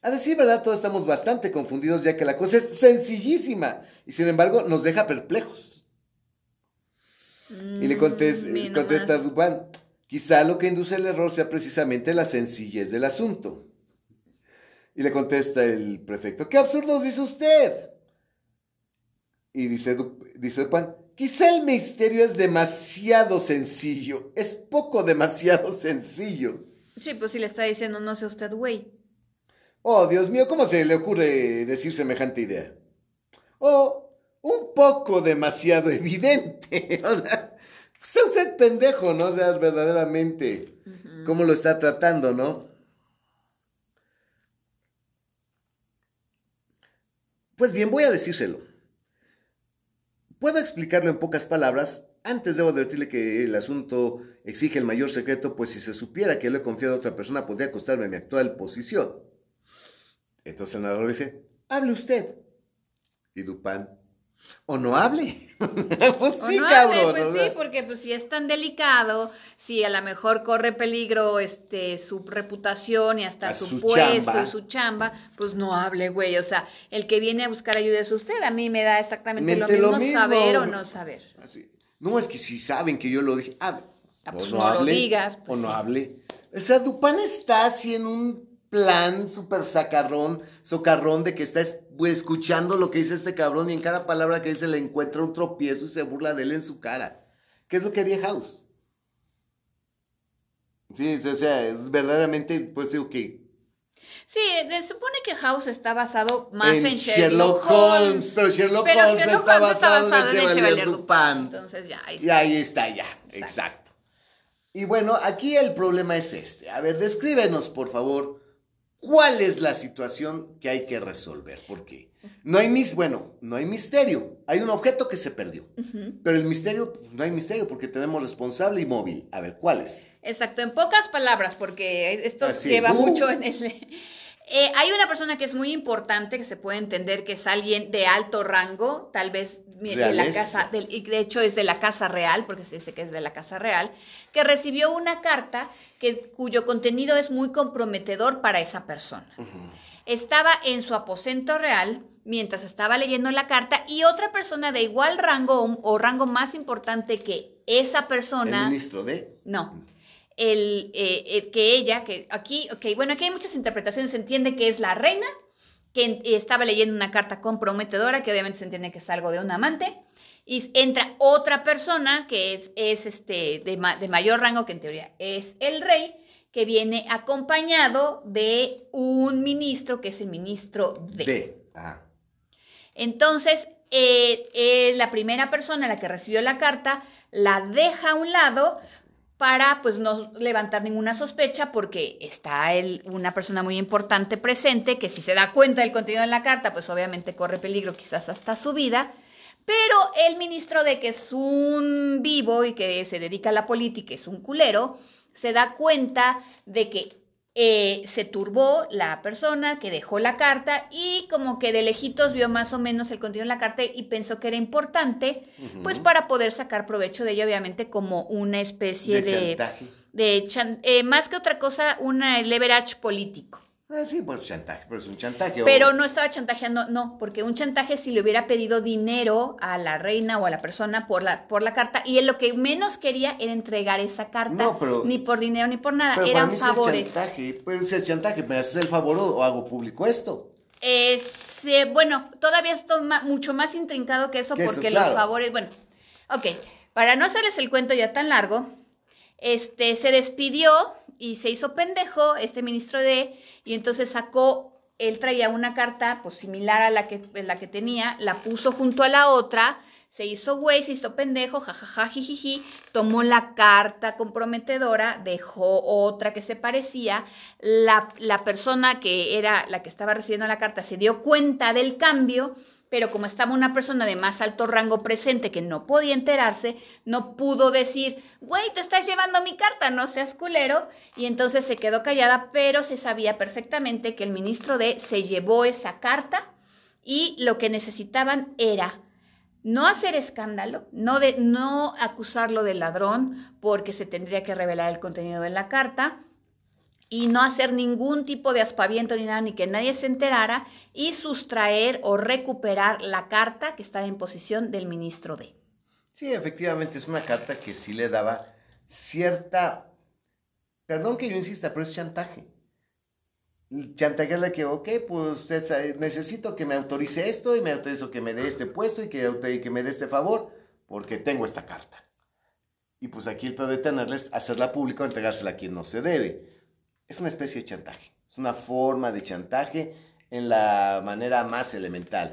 A decir verdad, todos estamos bastante confundidos ya que la cosa es sencillísima y sin embargo nos deja perplejos. Y le Mm, mira contesta. Dupin, quizá lo que induce el error sea precisamente la sencillez del asunto. Y le contesta el prefecto, ¿qué absurdos dice usted? Y dice, dice Dupin, quizá el misterio es demasiado sencillo, es poco demasiado sencillo. Sí, pues si le está diciendo, no sé usted, güey. Oh, Dios mío, ¿cómo se le ocurre decir semejante idea? Oh, un poco demasiado evidente. O sea, está usted pendejo, ¿no? O sea, verdaderamente, ¿cómo lo está tratando, no? Pues bien, voy a decírselo. Puedo explicarlo en pocas palabras. Antes debo advertirle que el asunto exige el mayor secreto, pues si se supiera que lo he confiado a otra persona podría costarme mi actual posición. Entonces el narrador dice, hable usted. Y Dupin, o no hable. pues O sí, no hable, cabrón. pues o sí, porque pues si es tan delicado, si a lo mejor corre peligro este su reputación y hasta A su, su puesto y su chamba, pues no hable, güey. O sea, el que viene a buscar ayuda es usted. A mí me da exactamente lo mismo, lo mismo. saber o no saber. Así. No, es que si saben que yo lo dije, hable. Ah, O pues no lo digas, pues o no sí. hable. O sea, Dupin está así en un plan súper sacarrón, socarrón de que está es- pues, escuchando lo que dice este cabrón y en cada palabra que dice le encuentra un tropiezo y se burla de él en su cara. ¿Qué es lo que haría House? Sí, o sea, es verdaderamente, pues digo que Sí, se supone que House está basado más en, En Sherlock, Sherlock Holmes. Holmes, pero Sherlock Pero Holmes Sherlock está Holmes basado en el Chevalier Chevalier Dupin. Dupin. Entonces ya, ahí Y está. ahí está ya, exacto. Y bueno, aquí el problema es este. A ver, descríbenos, por favor, cuál es la situación que hay que resolver. Porque no hay mis, bueno, no hay misterio. Hay un objeto que se perdió. Pero el misterio, pues, no hay misterio porque tenemos responsable y móvil. A ver, ¿cuál es? Exacto, en pocas palabras, porque esto Así, lleva uh. mucho en el... Eh, hay una persona que es muy importante, que se puede entender que es alguien de alto rango, tal vez de la casa, de hecho es de la casa real, porque se dice que es de la casa real, que recibió una carta que, cuyo contenido es muy comprometedor para esa persona. Estaba en su aposento real mientras estaba leyendo la carta y otra persona de igual rango o, o rango más importante que esa persona... El ministro de... No. el, eh, eh, que ella, que aquí, ok, bueno, aquí hay muchas interpretaciones, se entiende que es la reina, que estaba leyendo una carta comprometedora, que obviamente se entiende que es algo de un amante, y entra otra persona que es, es este, de, de mayor rango, que en teoría es el rey, que viene acompañado de un ministro, que es el ministro de. De. Entonces, eh, la primera persona, la que recibió la carta, la deja a un lado para pues no levantar ninguna sospecha porque está él, una persona muy importante presente que si se da cuenta del contenido de la carta pues obviamente corre peligro quizás hasta su vida, pero el ministro de que es un vivo y que se dedica a la política, es un culero, se da cuenta de que eh, se turbó la persona que dejó la carta y como que de lejitos vio más o menos el contenido de la carta y pensó que era importante, pues para poder sacar provecho de ella, obviamente como una especie de... de, eh, más que otra cosa, un leverage político. Ah, sí, bueno, chantaje, pero es un chantaje. Pero no estaba chantajeando, no, porque un chantaje si le hubiera pedido dinero a la reina o a la persona por la, por la carta, y él lo que menos quería era entregar esa carta. No, pero, ni por dinero ni por nada, pero eran para mí favores. es chantaje, pero es chantaje, ¿me haces el favor o hago público esto? Es, eh, bueno, todavía es mucho más intrincado que eso, porque los favores, bueno, ok, para no hacerles el cuento ya tan largo, este, se despidió y se hizo pendejo este ministro de, y entonces sacó, él traía una carta pues similar a la que, la que tenía, la puso junto a la otra, se hizo güey, se hizo pendejo, jajaja, jijiji, tomó la carta comprometedora, dejó otra que se parecía, la, la persona que era la que estaba recibiendo la carta se dio cuenta del cambio, pero como estaba una persona de más alto rango presente que no podía enterarse, no pudo decir, güey, te estás llevando mi carta, no seas culero, y entonces se quedó callada, pero se sabía perfectamente que el ministro de se llevó esa carta y lo que necesitaban era no hacer escándalo, no, de, no acusarlo de ladrón, porque se tendría que revelar el contenido de la carta, y no hacer ningún tipo de aspaviento ni nada, ni que nadie se enterara, y sustraer o recuperar la carta que estaba en posición del ministro D. Sí, efectivamente, es una carta que sí le daba cierta, perdón que yo insista, pero es chantaje. Chantajearle que, ok, pues usted necesito que me autorice esto y me autorizo que me dé este puesto y que, que me dé este favor, porque tengo esta carta. Y pues aquí el peor de tenerles, hacerla pública o entregársela a quien no se debe es una especie de chantaje. Es una forma de chantaje en la manera más elemental.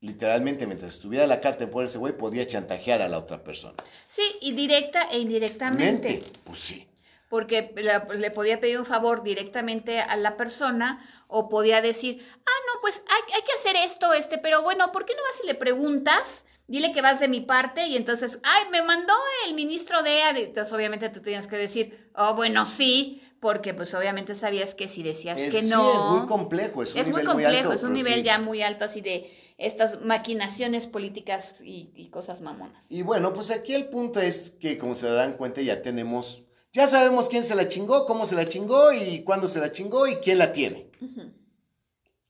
Literalmente, mientras estuviera la carta en poder ese güey, podía chantajear a la otra persona. Sí, y directa e indirectamente. Pues sí. Porque le, podía pedir un favor directamente a la persona o podía decir, ah, no, pues hay, hay que hacer esto, este, pero bueno, ¿por qué no vas y le preguntas? dile que vas de mi parte y entonces, ay, me mandó el ministro de... Entonces obviamente tú tenías que decir, oh, bueno, sí, porque pues obviamente sabías que si decías que no... Sí, es muy complejo, es un nivel muy complejo, muy alto, es un nivel ya muy alto así de estas maquinaciones políticas y, cosas mamonas. Y bueno, pues aquí el punto es que como se darán cuenta ya tenemos, ya sabemos quién se la chingó, cómo se la chingó y cuándo se la chingó y quién la tiene.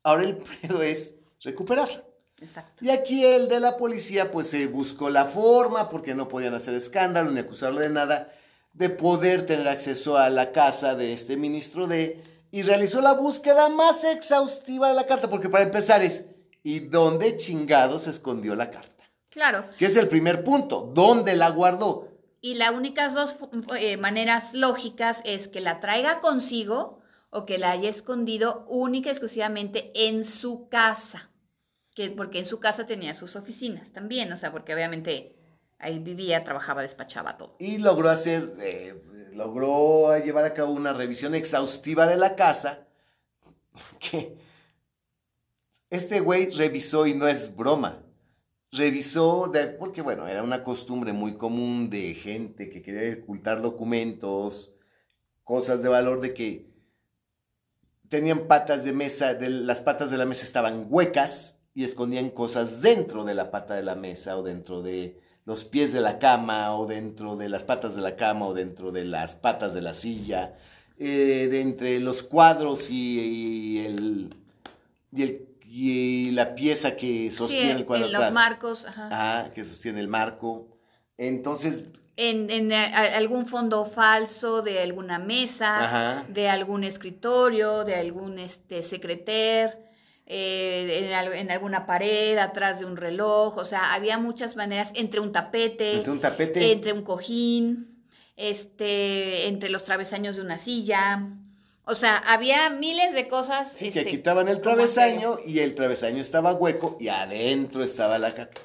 Ahora el pedo es recuperarla. Exacto. Y aquí el de la policía pues se buscó la forma porque no podían hacer escándalo ni acusarlo de nada de poder tener acceso a la casa de este ministro de y realizó la búsqueda más exhaustiva de la carta, porque para empezar es, ¿y dónde chingado se escondió la carta? Claro. Que es el primer punto, ¿dónde la guardó? Y las únicas dos eh, maneras lógicas es que la traiga consigo o que la haya escondido única y exclusivamente en su casa, que, porque en su casa tenía sus oficinas también, o sea, porque obviamente Ahí vivía, trabajaba, despachaba todo. Y logró hacer, eh, logró llevar a cabo una revisión exhaustiva de la casa. Que este güey revisó y no es broma. Revisó, porque bueno, era una costumbre muy común de gente que quería ocultar documentos, cosas de valor de que tenían patas de mesa, las patas de la mesa estaban huecas y escondían cosas dentro de la pata de la mesa o dentro de los pies de la cama o dentro de las patas de la cama o dentro de las patas de la silla, eh, de entre los cuadros y, el, y, la pieza que sostiene el cuadro. En los marcos, ajá. que sostiene el marco. Entonces... en, en, a- algún fondo falso de alguna mesa, Ajá. de algún escritorio, de algún este, secreter, eh, en, al- en alguna pared, atrás de un reloj, o sea, había muchas maneras, entre un tapete, Entre un tapete. entre un cojín, este, entre los travesaños de una silla, o sea, había miles de cosas. Sí, que este, quitaban el travesaño y el travesaño estaba hueco y adentro estaba la caca.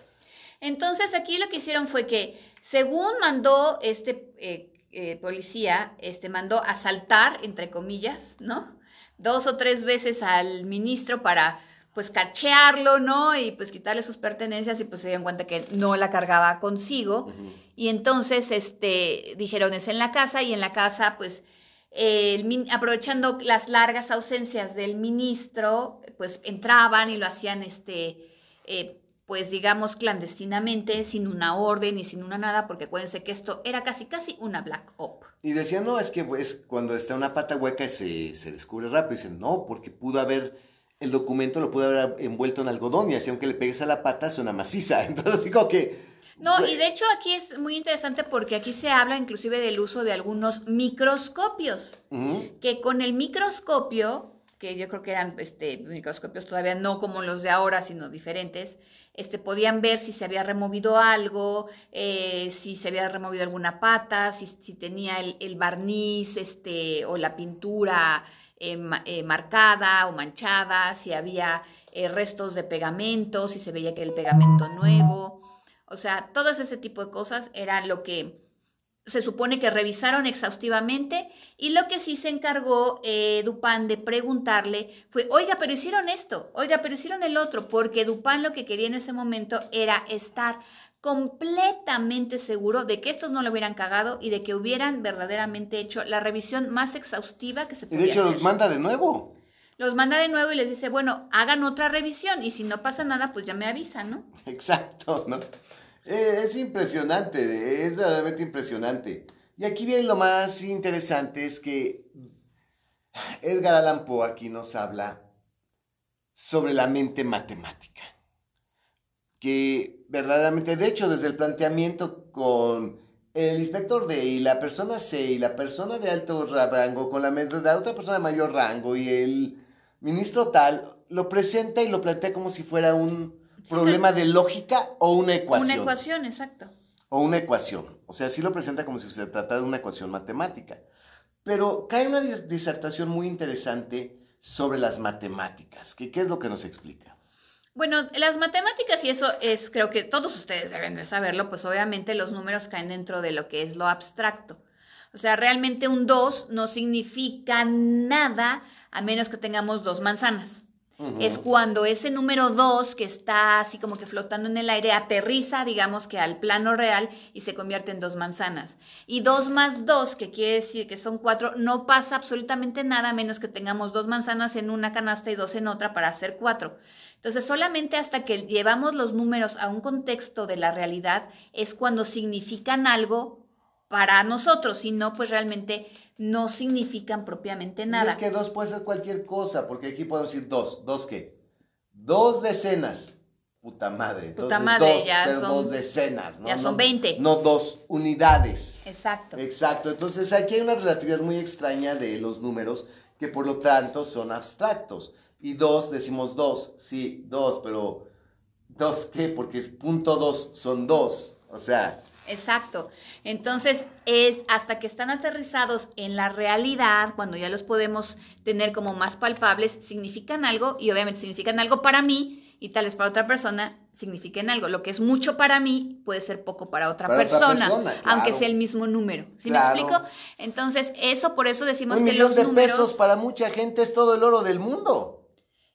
Entonces aquí lo que hicieron fue que, según mandó este eh, eh, policía, este mandó asaltar, entre comillas, ¿no? Dos o tres veces al ministro para pues cachearlo, ¿no? Y pues quitarle sus pertenencias y pues se dieron cuenta que no la cargaba consigo. Y entonces, este, dijeron, es en la casa y en la casa, pues, el aprovechando las largas ausencias del ministro, pues entraban y lo hacían, este, eh, pues digamos clandestinamente, sin una orden y sin una nada, porque acuérdense que esto era casi, casi una black op. Y decían, no, es que pues, cuando está una pata hueca se, se descubre rápido. Y dicen, no, porque pudo haber, el documento lo pudo haber envuelto en algodón y así aunque le pegues a la pata suena maciza. Entonces, como que... No, y de hecho aquí es muy interesante porque aquí se habla inclusive del uso de algunos microscopios. que con el microscopio, que yo creo que eran este, microscopios todavía no como los de ahora, sino diferentes, este, podían ver si se había removido algo, eh, si se había removido alguna pata, si, si tenía el, el barniz este, o la pintura eh, eh, marcada o manchada, si había restos de pegamento, si se veía que el pegamento nuevo. O sea, todo ese tipo de cosas era lo que se supone que revisaron exhaustivamente y lo que sí se encargó eh, Dupin de preguntarle fue, oiga, pero hicieron esto, oiga, pero hicieron el otro, porque Dupin lo que quería en ese momento era estar completamente seguro de que estos no lo hubieran cagado y de que hubieran verdaderamente hecho la revisión más exhaustiva que se Y podía de hecho hacer. los manda de nuevo. Los manda de nuevo y les dice, bueno, hagan otra revisión y si no pasa nada, pues ya me avisan, ¿no? Exacto, ¿no? Eh, es impresionante, es verdaderamente impresionante. Y aquí viene lo más interesante, es que Edgar Allan Poe aquí nos habla sobre la mente matemática. Que verdaderamente, de hecho, desde el planteamiento con el inspector D y la persona C y la persona de alto rango con la de otra persona de mayor rango y el ministro tal, lo presenta y lo plantea como si fuera un problema de lógica o una ecuación. Una ecuación, exacto. O una ecuación. O sea, sí lo presenta como si se tratara de una ecuación matemática. Pero cae una dis- disertación muy interesante sobre las matemáticas. que ¿Qué es lo que nos explica? Bueno, las matemáticas, y eso es, creo que todos ustedes deben de saberlo, pues obviamente los números caen dentro de lo que es lo abstracto. O sea, realmente un 2 no significa nada a menos que tengamos dos manzanas. Es cuando ese número 2 que está así como que flotando en el aire aterriza, digamos que al plano real y se convierte en dos manzanas. Y 2 más 2, que quiere decir que son 4, no pasa absolutamente nada menos que tengamos dos manzanas en una canasta y dos en otra para hacer 4. Entonces, solamente hasta que llevamos los números a un contexto de la realidad es cuando significan algo para nosotros, si no, pues realmente no significan propiamente Y nada. es que dos puede ser cualquier cosa, porque aquí podemos decir dos. ¿Dos qué? Dos decenas. Puta madre. Puta Entonces, madre, dos, ya pero son- dos decenas. ¿no? ya son No- 20. No dos unidades. Exacto. Exacto, entonces aquí hay una relatividad muy extraña de los números que por lo tanto son abstractos. Y dos, decimos dos, sí, dos, pero ¿dos qué? Porque es punto dos, son dos. O sea, Exacto. Entonces, es hasta que están aterrizados en la realidad, cuando ya los podemos tener como más palpables, significan algo y obviamente significan algo para mí y tal vez para otra persona signifiquen algo. Lo que es mucho para mí puede ser poco para otra, Para otra persona, claro. aunque sea el mismo número. ¿Sí Claro. me explico? Entonces, eso por eso decimos un que millón los de números pesos para mucha gente es todo el oro del mundo.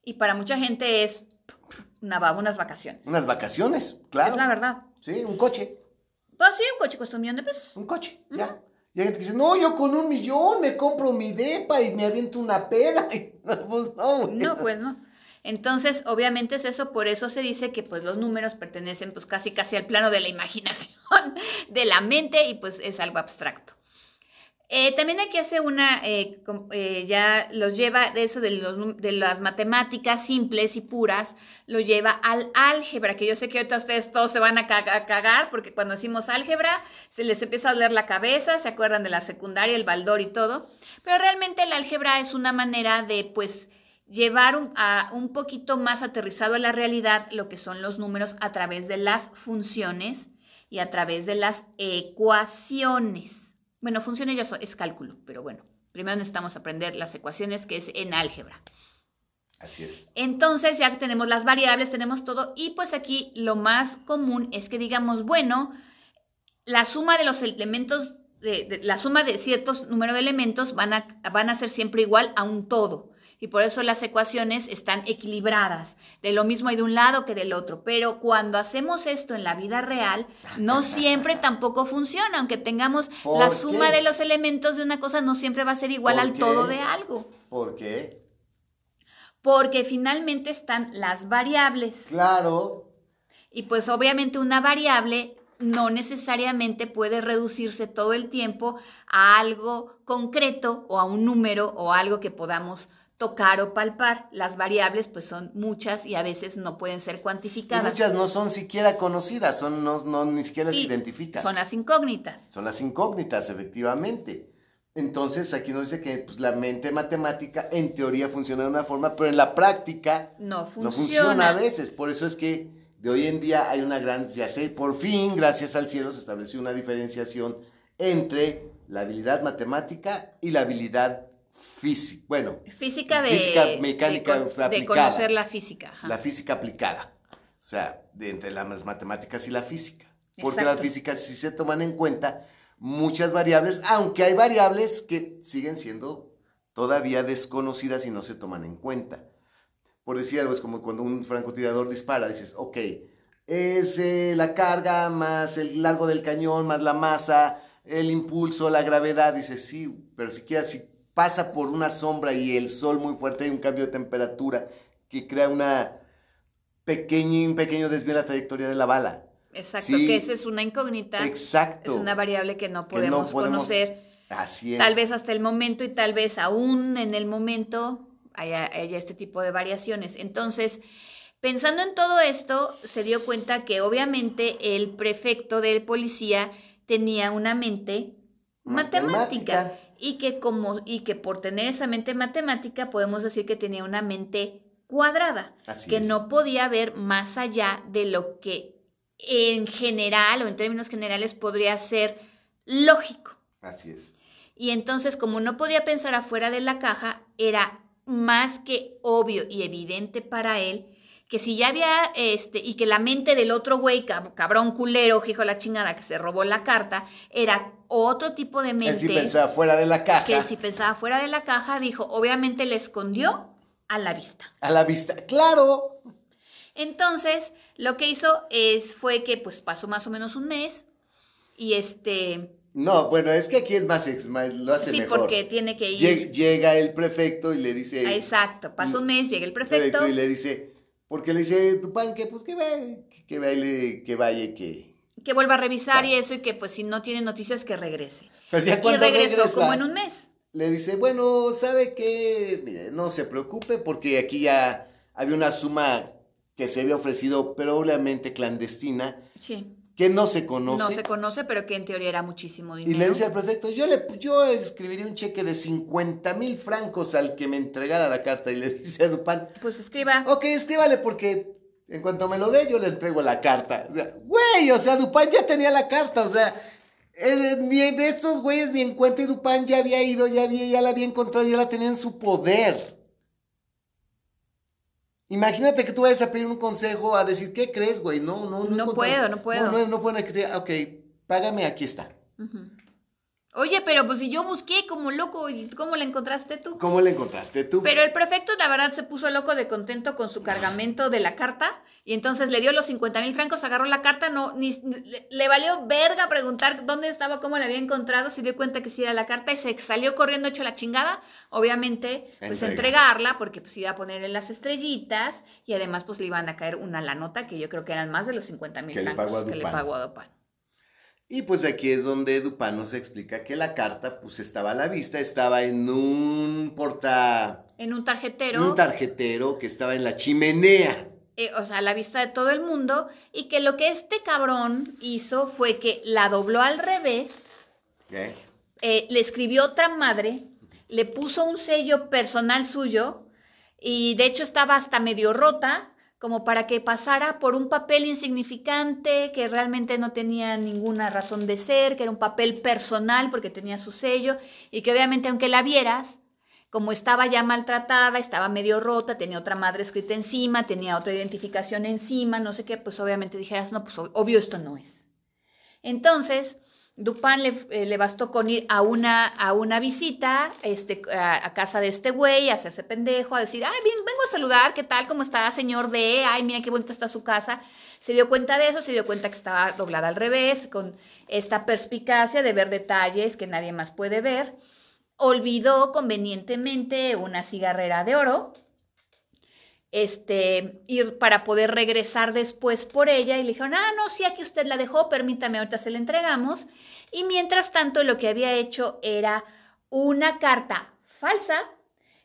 y para mucha gente es una, unas vacaciones. Unas vacaciones, claro. Es la verdad. Sí, un coche, Pues sí, un coche cuesta un millón de pesos. un coche, ya. Y hay gente que dice, no, yo con un millón me compro mi depa y me aviento una peda. No, pues no, güey. No, pues no. Entonces, obviamente es eso, por eso se dice que pues los números pertenecen pues casi casi al plano de la imaginación, de la mente y pues es algo abstracto. Eh, también aquí hace una, eh, eh, ya los lleva de eso de, las matemáticas simples y puras, lo lleva al álgebra, que yo sé que ahorita ustedes todos se van a ca- a cagar, porque cuando decimos álgebra se les empieza a doler la cabeza, se acuerdan de la secundaria, el baldor y todo, pero realmente el álgebra es una manera de, pues, llevar a un poquito más aterrizado a la realidad lo que son los números a través de las funciones y a través de las ecuaciones. Bueno, funciones ya es cálculo, pero bueno, primero necesitamos aprender las ecuaciones que es en álgebra. Así es. Entonces ya que tenemos las variables, tenemos todo y pues aquí lo más común es que digamos, bueno, la suma de los elementos, de, de- la suma de ciertos número de elementos van a, van a ser siempre igual a un todo. Y por eso las ecuaciones están equilibradas. De lo mismo hay de un lado que del otro. Pero cuando hacemos esto en la vida real, no siempre tampoco funciona. Aunque tengamos ¿Por la qué? suma de los elementos de una cosa, no siempre va a ser igual ¿Por al qué? todo de algo. ¿Por qué? Porque finalmente están las variables. Claro. Y pues obviamente una variable no necesariamente puede reducirse todo el tiempo a algo concreto o a un número o algo que podamos tocar o palpar. Las variables pues son muchas y a veces no pueden ser Y cuantificadas. muchas no son siquiera conocidas, son no, no ni siquiera Sí, las identificas. Son las incógnitas. Son las incógnitas, efectivamente. Entonces, aquí nos dice que pues, la mente matemática en teoría funciona de una forma, pero en la práctica No funciona. no funciona a veces. Por eso es que de hoy en día hay una gran, ya sé, por fin, gracias al cielo, se estableció una diferenciación entre la habilidad matemática y la habilidad física. Bueno, Física de, Física mecánica de, con- de aplicada. conocer la física. ajá. la física aplicada. O sea, de entre las matemáticas y la física. Porque Exacto. las físicas sí se toman en cuenta muchas variables, aunque hay variables que siguen siendo todavía desconocidas y no se toman en cuenta. Por decir algo, es como cuando un francotirador dispara, dices, ok, es eh, la carga más el largo del cañón, más la masa, el impulso, la gravedad, dices, sí, pero siquiera si pasa por una sombra y el sol muy fuerte, hay un cambio de temperatura que crea una pequeña, un pequeño desvío en la trayectoria de la bala. Exacto, Sí. que esa es una incógnita. Exacto. Es una variable que no que no podemos, conocer. Así es. Tal vez hasta el momento y tal vez aún en el momento haya, haya este tipo de variaciones. Entonces, pensando en todo esto, se dio cuenta que obviamente el prefecto de policía tenía una mente matemática, Matemática. Y que como y que por tener esa mente matemática podemos decir que tenía una mente cuadrada, Así que es. no podía ver más allá de lo que en general o en términos generales podría ser lógico. Así es. Y entonces, como no podía pensar afuera de la caja, era más que obvio y evidente para él que si ya había, este, y que la mente del otro güey, cab- cabrón culero, hijo de la chingada, que se robó la carta, era otro tipo de Él mente sí pensaba fuera de la caja. que si pensaba fuera de la caja, dijo, obviamente le escondió a la vista. A la vista. Claro. Entonces, lo que hizo es, fue que pues pasó más o menos un mes y este, No, bueno, es que aquí es más, más- lo hace sí, mejor. porque tiene que ir. Lleg- Llega el prefecto y le dice. Exacto, pasa un mes, llega el prefecto prefecto, y le dice, porque le dice Tupán que pues que vaya, que, baile, que vaya que. que vuelva a revisar y eso y que pues si no tiene noticias que regrese. Pero ya Y cuando regresó regresa, como en un mes. le dice, bueno, ¿sabe qué? No se preocupe porque aquí ya había una suma que se había ofrecido, pero obviamente clandestina, Sí. Que no se conoce. No se conoce, pero que en teoría era muchísimo dinero. Y le dice al prefecto, yo le yo escribiría un cheque de 50 mil francos al que me entregara la carta. Y le dice a Dupán, Pues escriba. ok, escríbale porque en cuanto me lo dé, yo le entrego la carta. O sea, güey, o sea, Dupán ya tenía la carta, o sea, eh, ni de estos güeyes ni en cuenta y Dupán ya había ido, ya, había, ya la había encontrado, ya la tenía en su poder. Imagínate que tú vayas a pedir un consejo a decir, ¿qué crees, güey? No, no, no. No puedo, no puedo. No, no, no puedo, ok, págame, aquí está. Ujú. Oye, pero pues si yo busqué como loco, ¿y cómo la encontraste tú? ¿Cómo la encontraste tú? Pero el prefecto, la verdad, se puso loco de contento con su cargamento de la carta y entonces le dio los 50 mil francos, agarró la carta, no, ni, le, le valió verga preguntar dónde estaba, cómo la había encontrado, se dio cuenta que sí era la carta y se salió corriendo hecho la chingada, obviamente, pues Entrega. entregarla porque pues iba a ponerle las estrellitas y además pues le iban a caer una la nota que yo creo que eran más de los 50 mil le francos que le pagó a Dupán. Y pues aquí es donde Dupin nos explica que la carta pues estaba a la vista, estaba en un porta... En un tarjetero. Un tarjetero que estaba en la chimenea. Eh, o sea, a la vista de todo el mundo, y que lo que este cabrón hizo fue que la dobló al revés, ¿Eh? eh, le escribió otra madre, le puso un sello personal suyo, y de hecho estaba hasta medio rota, como para que pasara por un papel insignificante que realmente no tenía ninguna razón de ser, que era un papel personal porque tenía su sello y que obviamente aunque la vieras, como estaba ya maltratada, estaba medio rota, tenía otra madre escrita encima, tenía otra identificación encima, no sé qué, pues obviamente dijeras, no, pues obvio esto no es. Entonces, Dupin le, eh, le, bastó con ir a una, a una visita este, a, a, casa de este güey, a hacerse pendejo, a decir, ay, bien, vengo a saludar, ¿qué tal? ¿Cómo está, señor D? Ay, mira qué bonita está su casa. Se dio cuenta de eso, se dio cuenta que estaba doblada al revés, con esta perspicacia de ver detalles que nadie más puede ver. Olvidó convenientemente una cigarrera de oro, este, ir para poder regresar después por ella y le dijeron, ah, no, sí, aquí usted la dejó, permítame, ahorita se la entregamos. Y mientras tanto lo que había hecho era una carta falsa,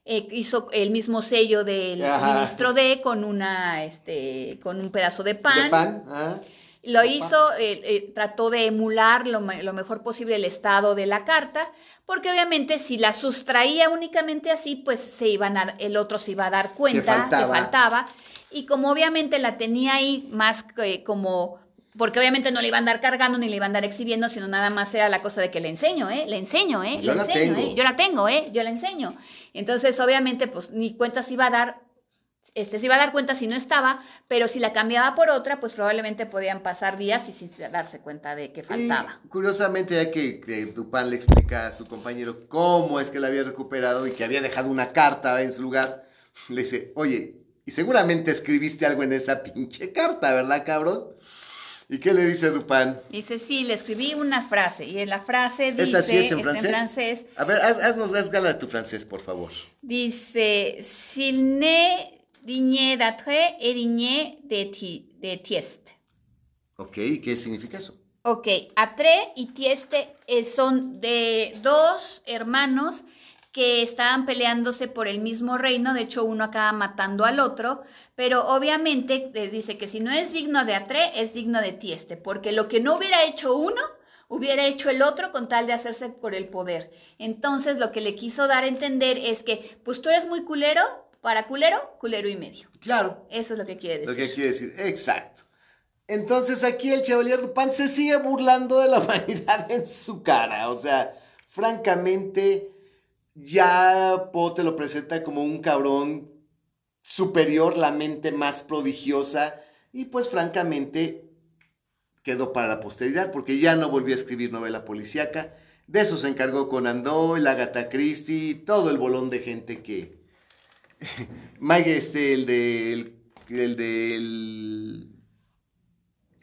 eh, hizo el mismo sello del Ajá. ministro D con una, este, con un pedazo de pan. ¿De pan? Ah. Lo hizo, eh, eh, trató de emular lo, lo, mejor posible el estado de la carta, porque obviamente si la sustraía únicamente así, pues se iban a, el otro se iba a dar cuenta que faltaba. que faltaba. Y como obviamente la tenía ahí más eh, como, porque obviamente no le iban a andar cargando ni le iban a andar exhibiendo, sino nada más era la cosa de que le enseño, ¿eh? Le enseño, ¿eh? Yo le la enseño, tengo. ¿eh? Yo la tengo, ¿eh? Yo la enseño. Entonces, obviamente, pues ni cuenta se iba a dar este se iba a dar cuenta si no estaba, pero si la cambiaba por otra, pues probablemente podían pasar días y sin darse cuenta de que faltaba. Y curiosamente, ya que, que Dupin le explica a su compañero cómo es que la había recuperado y que había dejado una carta en su lugar, le dice, oye, y seguramente escribiste algo en esa pinche carta, ¿verdad, cabrón? ¿Y qué le dice Dupin? Dice, sí, le escribí una frase, y en la frase dice, ¿Esta sí es en francés? francés, A ver, haz, haznos, haz gala de tu francés, por favor. dice, s'il n'est digné d'attrait et digné de, ti- de tieste. Ok, ¿qué significa eso? Ok, Atre y Tieste eh, son de dos hermanos que estaban peleándose por el mismo reino, de hecho uno acaba matando al otro, pero obviamente les dice que si no es digno de Atre, es digno de Tieste, porque lo que no hubiera hecho uno, hubiera hecho el otro con tal de hacerse por el poder. Entonces lo que le quiso dar a entender es que, pues tú eres muy culero, para culero, culero y medio. Claro, Eso es lo que quiere decir. lo que quiere decir, exacto. Entonces aquí el Chevalier Dupin se sigue burlando de la humanidad en su cara. O sea, francamente, ya Poe te lo presenta como un cabrón superior, la mente más prodigiosa. Y pues francamente quedó para la posteridad porque ya no volvió a escribir novela policíaca. De eso se encargó Conan Doyle, Agatha Christie, todo el bolón de gente que... Mike, este, el del... El del...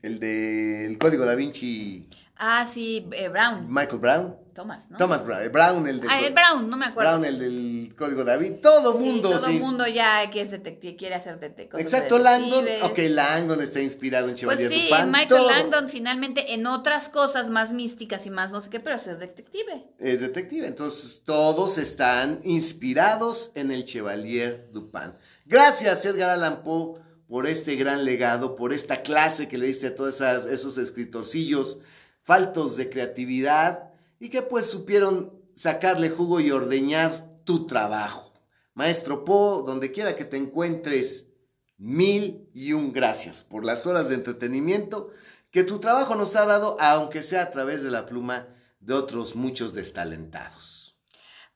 El del Código Da Vinci, Ah, sí, eh, Brown. Michael Brown. Thomas, ¿no? Thomas Brown, eh, Brown, el del... Ah, el Brown, no me acuerdo. Brown, el del Código Da Vinci. Todo Sí, mundo. todo sí. mundo ya que es detective, quiere hacer detective. Exacto, Langdon. Ok, Langdon está inspirado en Pues Chevalier sí, Dupin. Michael todo Langdon finalmente en otras cosas más místicas y más no sé qué, pero es detective. Es detective. Entonces, todos están inspirados en el Chevalier Dupin. Gracias, Edgar Allan Poe, por este gran legado, por esta clase que le diste a todos esos escritorcillos faltos de creatividad y que pues supieron sacarle jugo y ordeñar tu trabajo. Maestro Poe, donde quiera que te encuentres, mil y un gracias por las horas de entretenimiento que tu trabajo nos ha dado, aunque sea a través de la pluma de otros muchos destalentados.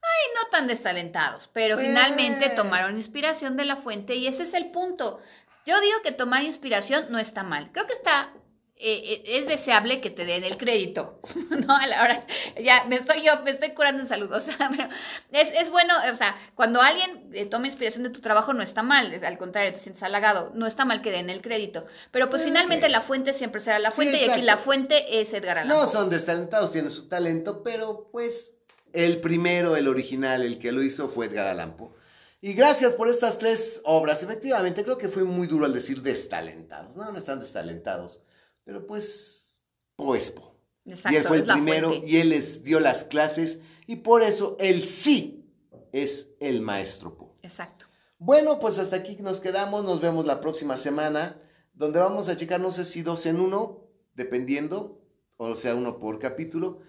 Y no tan destalentados, pero Pues. finalmente tomaron inspiración de la fuente y ese es el punto. Yo digo que tomar inspiración no está mal. Creo que está eh, eh, es deseable que te den el crédito, ¿no? A la hora, ya me estoy yo, me estoy curando en salud, o sea, pero es, es bueno, o sea, cuando alguien eh, toma inspiración de tu trabajo no está mal, al contrario, te sientes halagado, no está mal que den el crédito, pero pues finalmente la fuente siempre será la Sí, fuente y aquí la fuente es Edgar Allan No son destalentados, tienen su talento, pero pues el primero, el original, el que lo hizo fue Edgar Allan Poe. Y gracias por estas tres obras. Efectivamente, creo que fue muy duro al decir destalentados. No, no están destalentados. Pero pues, Poe es Poe. Exacto, y él fue el primero fuente. y él les dio las clases y por eso él sí es el maestro Po. Exacto. Bueno, pues hasta aquí nos quedamos, nos vemos la próxima semana, donde vamos a checar, no sé si dos en uno, dependiendo, o sea, uno por capítulo,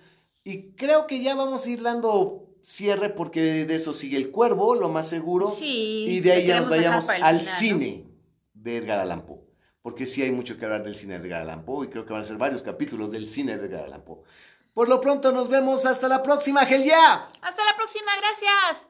y creo que ya vamos a ir dando cierre porque de eso sigue el cuervo, lo más seguro, Sí, y de ahí ya nos vayamos al final, ¿no? cine de Edgar Allan Poe, porque sí hay mucho que hablar del cine de Edgar Allan y creo que van a ser varios capítulos del cine de Edgar Allan. Por lo pronto nos vemos, hasta la próxima, Gel ya. Hasta la próxima, gracias.